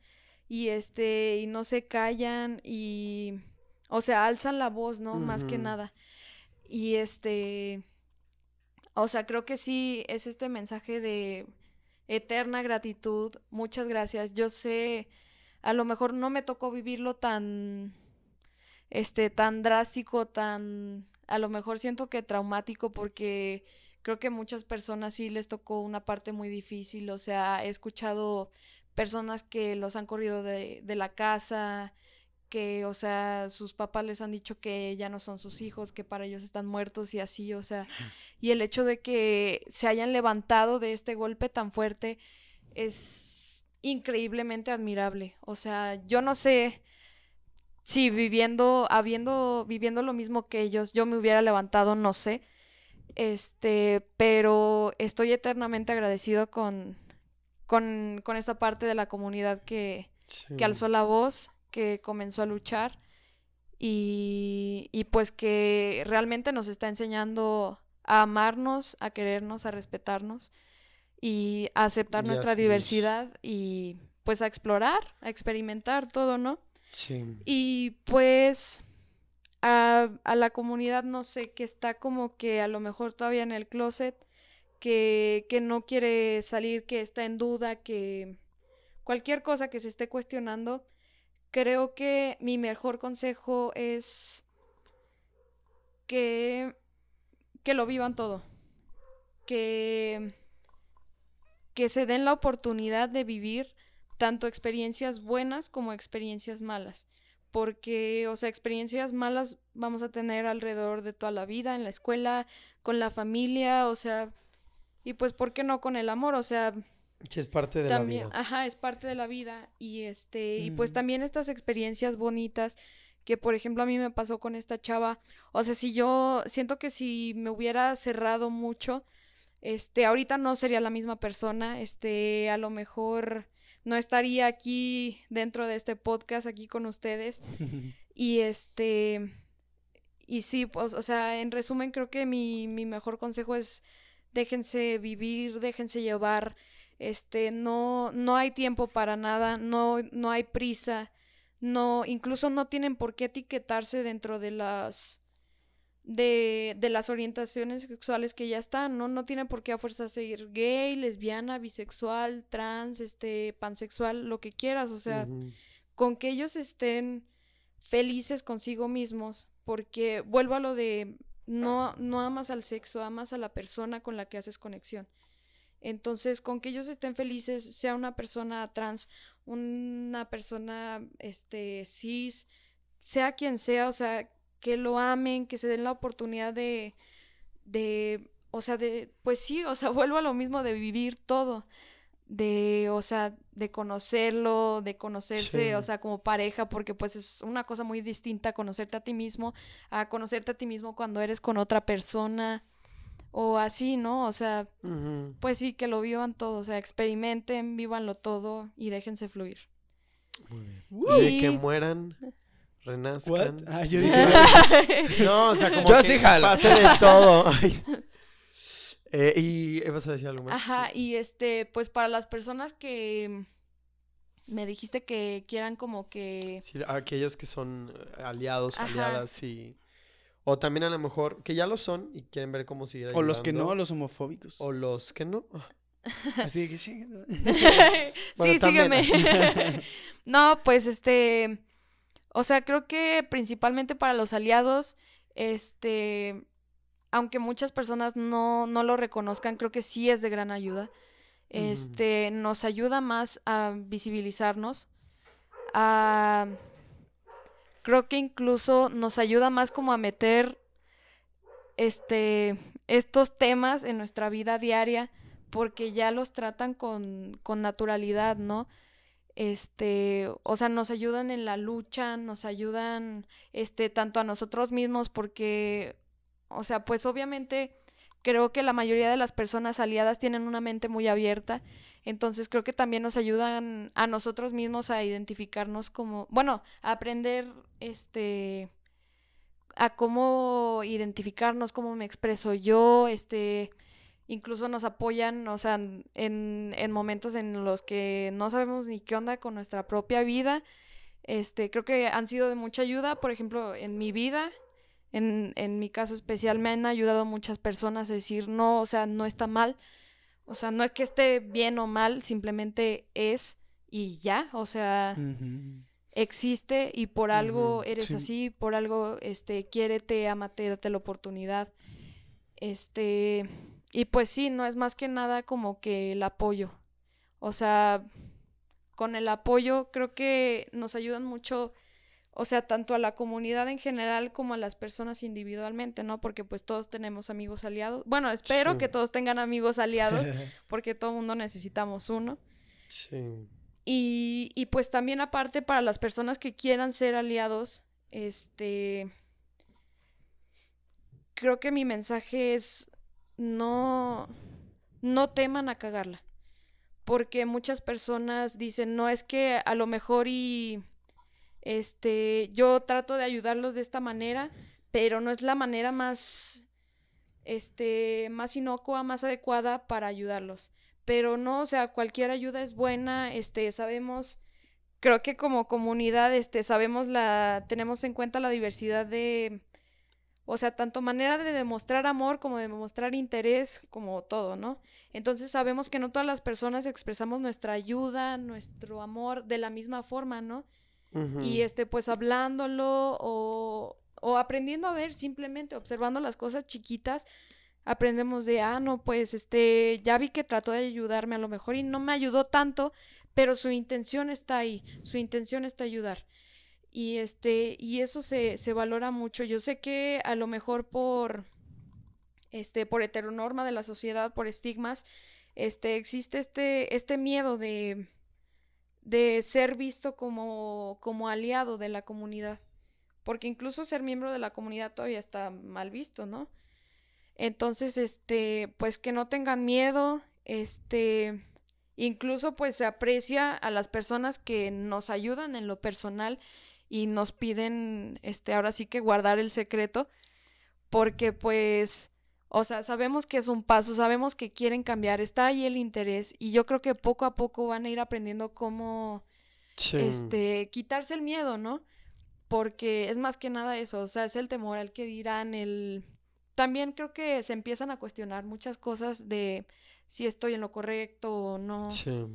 y este y no se callan y o sea, alzan la voz, ¿no? Más que nada. Y este o sea, creo que sí es este mensaje de eterna gratitud. Muchas gracias. Yo sé, a lo mejor no me tocó vivirlo tan, este, tan drástico, tan, a lo mejor siento que traumático porque creo que muchas personas sí les tocó una parte muy difícil. O sea, he escuchado personas que los han corrido de, de la casa, que, o sea, sus papás les han dicho que ya no son sus hijos, que para ellos están muertos y así, o sea, y el hecho de que se hayan levantado de este golpe tan fuerte es increíblemente admirable. O sea, yo no sé si viviendo, habiendo, viviendo lo mismo que ellos, yo me hubiera levantado, no sé. Este, pero estoy eternamente agradecido con, con, con esta parte de la comunidad que, Sí. que alzó la voz, que comenzó a luchar y, y pues que realmente nos está enseñando a amarnos, a querernos, a respetarnos y a aceptar nuestra diversidad y pues a explorar, a experimentar todo, ¿no? Sí. Y pues a, a la comunidad, no sé, que está como que a lo mejor todavía en el closet, que, no quiere salir, que está en duda, que cualquier cosa que se esté cuestionando, creo que mi mejor consejo es que, que lo vivan todo, que, que se den la oportunidad de vivir tanto experiencias buenas como experiencias malas. Porque, o sea, experiencias malas vamos a tener alrededor de toda la vida, en la escuela, con la familia, o sea, y pues, ¿por qué no con el amor? O sea, Sí, es parte de también, la vida. ajá, es parte de la vida y este, y pues Ujú. también estas experiencias bonitas que por ejemplo a mí me pasó con esta chava, o sea, si yo siento que si me hubiera cerrado mucho, este, ahorita no sería la misma persona, este, a lo mejor no estaría aquí dentro de este podcast aquí con ustedes y este, y sí, pues, o sea, en resumen creo que mi, mi mejor consejo es déjense vivir, déjense llevar, este, no, no hay tiempo para nada, no, no hay prisa, no, incluso no tienen por qué etiquetarse dentro de las de, de las orientaciones sexuales que ya están, ¿no? No tienen por qué a fuerza ser gay, lesbiana, bisexual, trans, este, pansexual, lo que quieras, o sea, con que ellos estén felices consigo mismos, porque vuelvo a lo de no, no amas al sexo, amas a la persona con la que haces conexión. Entonces, con que ellos estén felices, sea una persona trans, una persona este cis, sea quien sea, o sea, que lo amen, que se den la oportunidad de de o sea, de pues sí, o sea, vuelvo a lo mismo de vivir todo de, o sea, de conocerlo, de conocerse, Sí. o sea, como pareja, porque pues es una cosa muy distinta conocerte a ti mismo, a conocerte a ti mismo cuando eres con otra persona, o así, ¿no? O sea, pues sí, que lo vivan todo, o sea, experimenten, vívanlo todo y déjense fluir. Muy bien. Y de que mueran, renazcan. What? Ah, yo dije, No, o sea, como Yo que sí jalo. pase de todo. Ay. Eh, y vas a decir algo más. Ajá, Sí. y este, pues para las personas que me dijiste que quieran como que... Sí, aquellos que son eh, aliados, Ajá. aliadas, sí. O también a lo mejor que ya lo son y quieren ver cómo seguir o los que no, los homofóbicos. O los que no. Así de que sí. sí, sígueme. no, pues este, o sea, creo que principalmente para los aliados, este, aunque muchas personas no, no lo reconozcan, creo que sí es de gran ayuda. Este, nos ayuda más a visibilizarnos, a, creo que incluso nos ayuda más como a meter, este, estos temas en nuestra vida diaria porque ya los tratan con, con naturalidad, ¿no? Este, o sea, nos ayudan en la lucha, nos ayudan, este, tanto a nosotros mismos, porque, o sea, pues obviamente creo que la mayoría de las personas aliadas tienen una mente muy abierta, entonces creo que también nos ayudan a nosotros mismos a identificarnos como, bueno, a aprender, este, a cómo identificarnos, cómo me expreso yo, este, incluso nos apoyan, o sea, en, en momentos en los que no sabemos ni qué onda con nuestra propia vida. Este, creo que han sido de mucha ayuda, por ejemplo, en mi vida, en, en mi caso especial, me han ayudado muchas personas a decir, no, o sea, no está mal, o sea, no es que esté bien o mal, simplemente es y ya, o sea, existe y por algo eres sí. así, por algo, este, quiérete, amate, date la oportunidad. Este, y pues sí, no es más que nada como que el apoyo. O sea, con el apoyo creo que nos ayudan mucho, o sea, tanto a la comunidad en general como a las personas individualmente, ¿no? Porque pues todos tenemos amigos aliados. Bueno, espero Sí. que todos tengan amigos aliados, porque todo mundo necesitamos uno. Sí. Y, y pues también aparte para las personas que quieran ser aliados, este, creo que mi mensaje es no, no teman a cagarla, porque muchas personas dicen, no es que a lo mejor y, este, yo trato de ayudarlos de esta manera, pero no es la manera más, este, más inocua, más adecuada para ayudarlos pero no, o sea, cualquier ayuda es buena, este, sabemos, creo que como comunidad, este, sabemos la, tenemos en cuenta la diversidad de, o sea, tanto manera de demostrar amor como de demostrar interés, como todo, ¿no? Entonces sabemos que no todas las personas expresamos nuestra ayuda, nuestro amor de la misma forma, ¿no? Y este, pues hablándolo o, o aprendiendo a ver, simplemente observando las cosas chiquitas, aprendemos de, ah, no, pues este, ya vi que trató de ayudarme a lo mejor y no me ayudó tanto, pero su intención está ahí, su intención está ayudar. Y este, y eso se, se valora mucho. Yo sé que a lo mejor por este, por heteronorma de la sociedad, por estigmas, este, existe este, este miedo de, de ser visto como, como aliado de la comunidad. Porque incluso ser miembro de la comunidad todavía está mal visto, ¿no? Entonces, este, pues que no tengan miedo, este, incluso pues se aprecia a las personas que nos ayudan en lo personal y nos piden, este, ahora sí que guardar el secreto, porque pues, o sea, sabemos que es un paso, sabemos que quieren cambiar, está ahí el interés y yo creo que poco a poco van a ir aprendiendo cómo, Sí. este, quitarse el miedo, ¿no? Porque es más que nada eso, o sea, es el temor al que dirán, el... También creo que se empiezan a cuestionar muchas cosas de si estoy en lo correcto o no. Sí.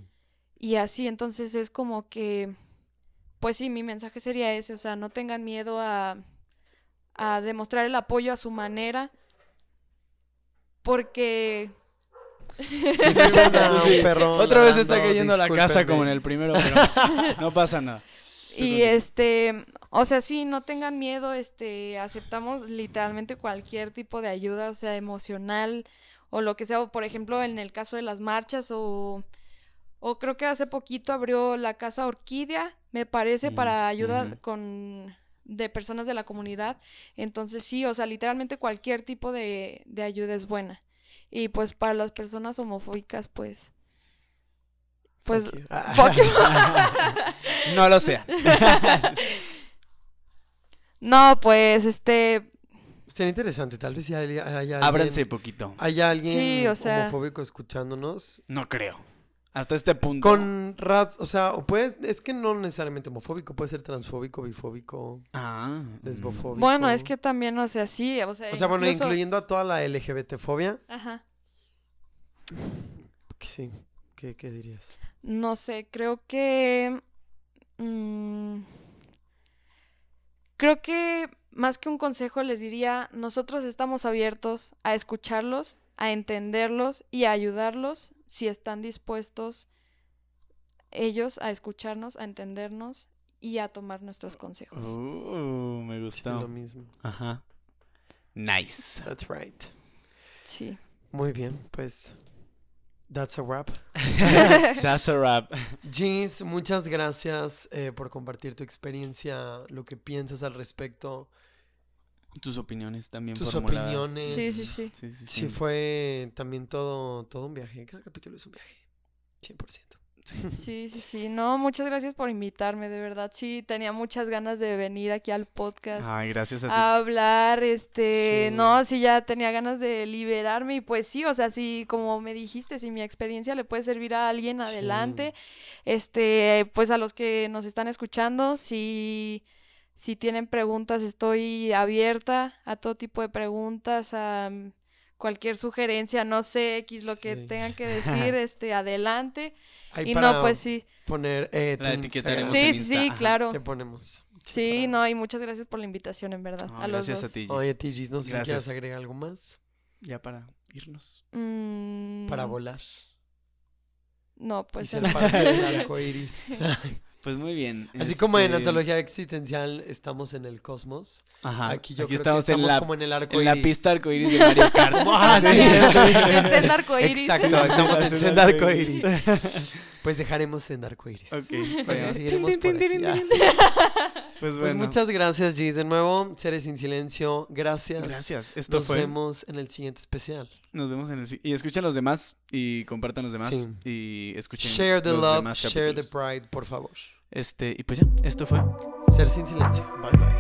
Y así, entonces es como que, pues sí, mi mensaje sería ese, o sea, no tengan miedo a, a demostrar el apoyo a su manera, porque Sí. un Otra vez está cayendo la casa como en el primero, pero no pasa nada. Y este, o sea, sí, no tengan miedo, este, aceptamos literalmente cualquier tipo de ayuda, o sea, emocional o lo que sea, o por ejemplo, en el caso de las marchas o o creo que hace poquito abrió la casa Orquídea, me parece, Mm, para ayuda con de personas de la comunidad. Entonces, sí, o sea, literalmente cualquier tipo de, de ayuda es buena. Y pues para las personas homofóbicas, pues pues Fuck you. Fuck you. No lo sea. No, pues este Estaría interesante, tal vez si hay, hay alguien, Ábranse poquito. hay alguien Sí, o sea- homofóbico escuchándonos. No creo. Hasta este punto. Con ras, o sea, o puedes, es que no necesariamente homofóbico, puede ser transfóbico, bifóbico, Ah. lesbofóbico. Bueno, es que también, o sea, sí, o sea, O sea, bueno, incluso- incluyendo a toda la LGBT-fobia, Ajá. sí, ¿qué, qué dirías? No sé, creo que... mm, creo que más que un consejo les diría, nosotros estamos abiertos a escucharlos, a entenderlos y a ayudarlos si están dispuestos ellos a escucharnos, a entendernos y a tomar nuestros consejos. Uh, me Sí, gustó. lo mismo. Ajá. Nice. That's right. Sí. Muy bien, pues, that's a wrap. That's a wrap. Jeans, muchas gracias eh, por compartir tu experiencia, lo que piensas al respecto. Tus opiniones también Tus formuladas. opiniones. Sí, sí, sí. Sí, sí, Sí, sí. fue también todo, todo un viaje. Cada capítulo es un viaje. 100%. Sí, sí, sí. No, muchas gracias por invitarme, de verdad. Sí, tenía muchas ganas de venir aquí al podcast. Ay, gracias a ti. a hablar, este, Sí. no, sí ya tenía ganas de liberarme y pues sí, o sea, sí, como me dijiste, si mi experiencia le puede servir a alguien, Sí. adelante, este, pues a los que nos están escuchando, si, si tienen preguntas, estoy abierta a todo tipo de preguntas, a mm, cualquier sugerencia, no sé, X, lo que Sí. tengan que decir, este, adelante, Ahí y para no, pues sí, poner eh, La etiquetaremos sí, en sí, ajá. claro, Te ponemos. sí, para- no, y muchas gracias por la invitación, en verdad, No, a los gracias a dos. ti. Gis. Oye, Tigis, no sé si Gracias. agregar algo más Ya para irnos. para Mm, volar. No, y pues ser el- parte del arco iris. Pues muy bien. Así como en este, antología existencial estamos en el cosmos. Ajá. Aquí yo creo estamos, que estamos en la, como en el arco en la iris. pista arcoíris de Mario Kart. Ah, sí. El senda arcoíris. Exacto, estamos en senda senda arcoíris. arcoíris. Pues dejaremos en arco iris. Ok. Pues bueno. seguiremos por aquí. Pues Pues muchas gracias, Gis, de nuevo. Seres sin silencio, gracias. Gracias. Esto Nos fue. vemos en el siguiente especial. Nos vemos en el. Y escuchen los demás y compartan los demás. Sí. Y escuchen. Share the los love, demás share the pride, por favor. Este, y pues ya, esto fue. Ser sin silencio. Bye bye.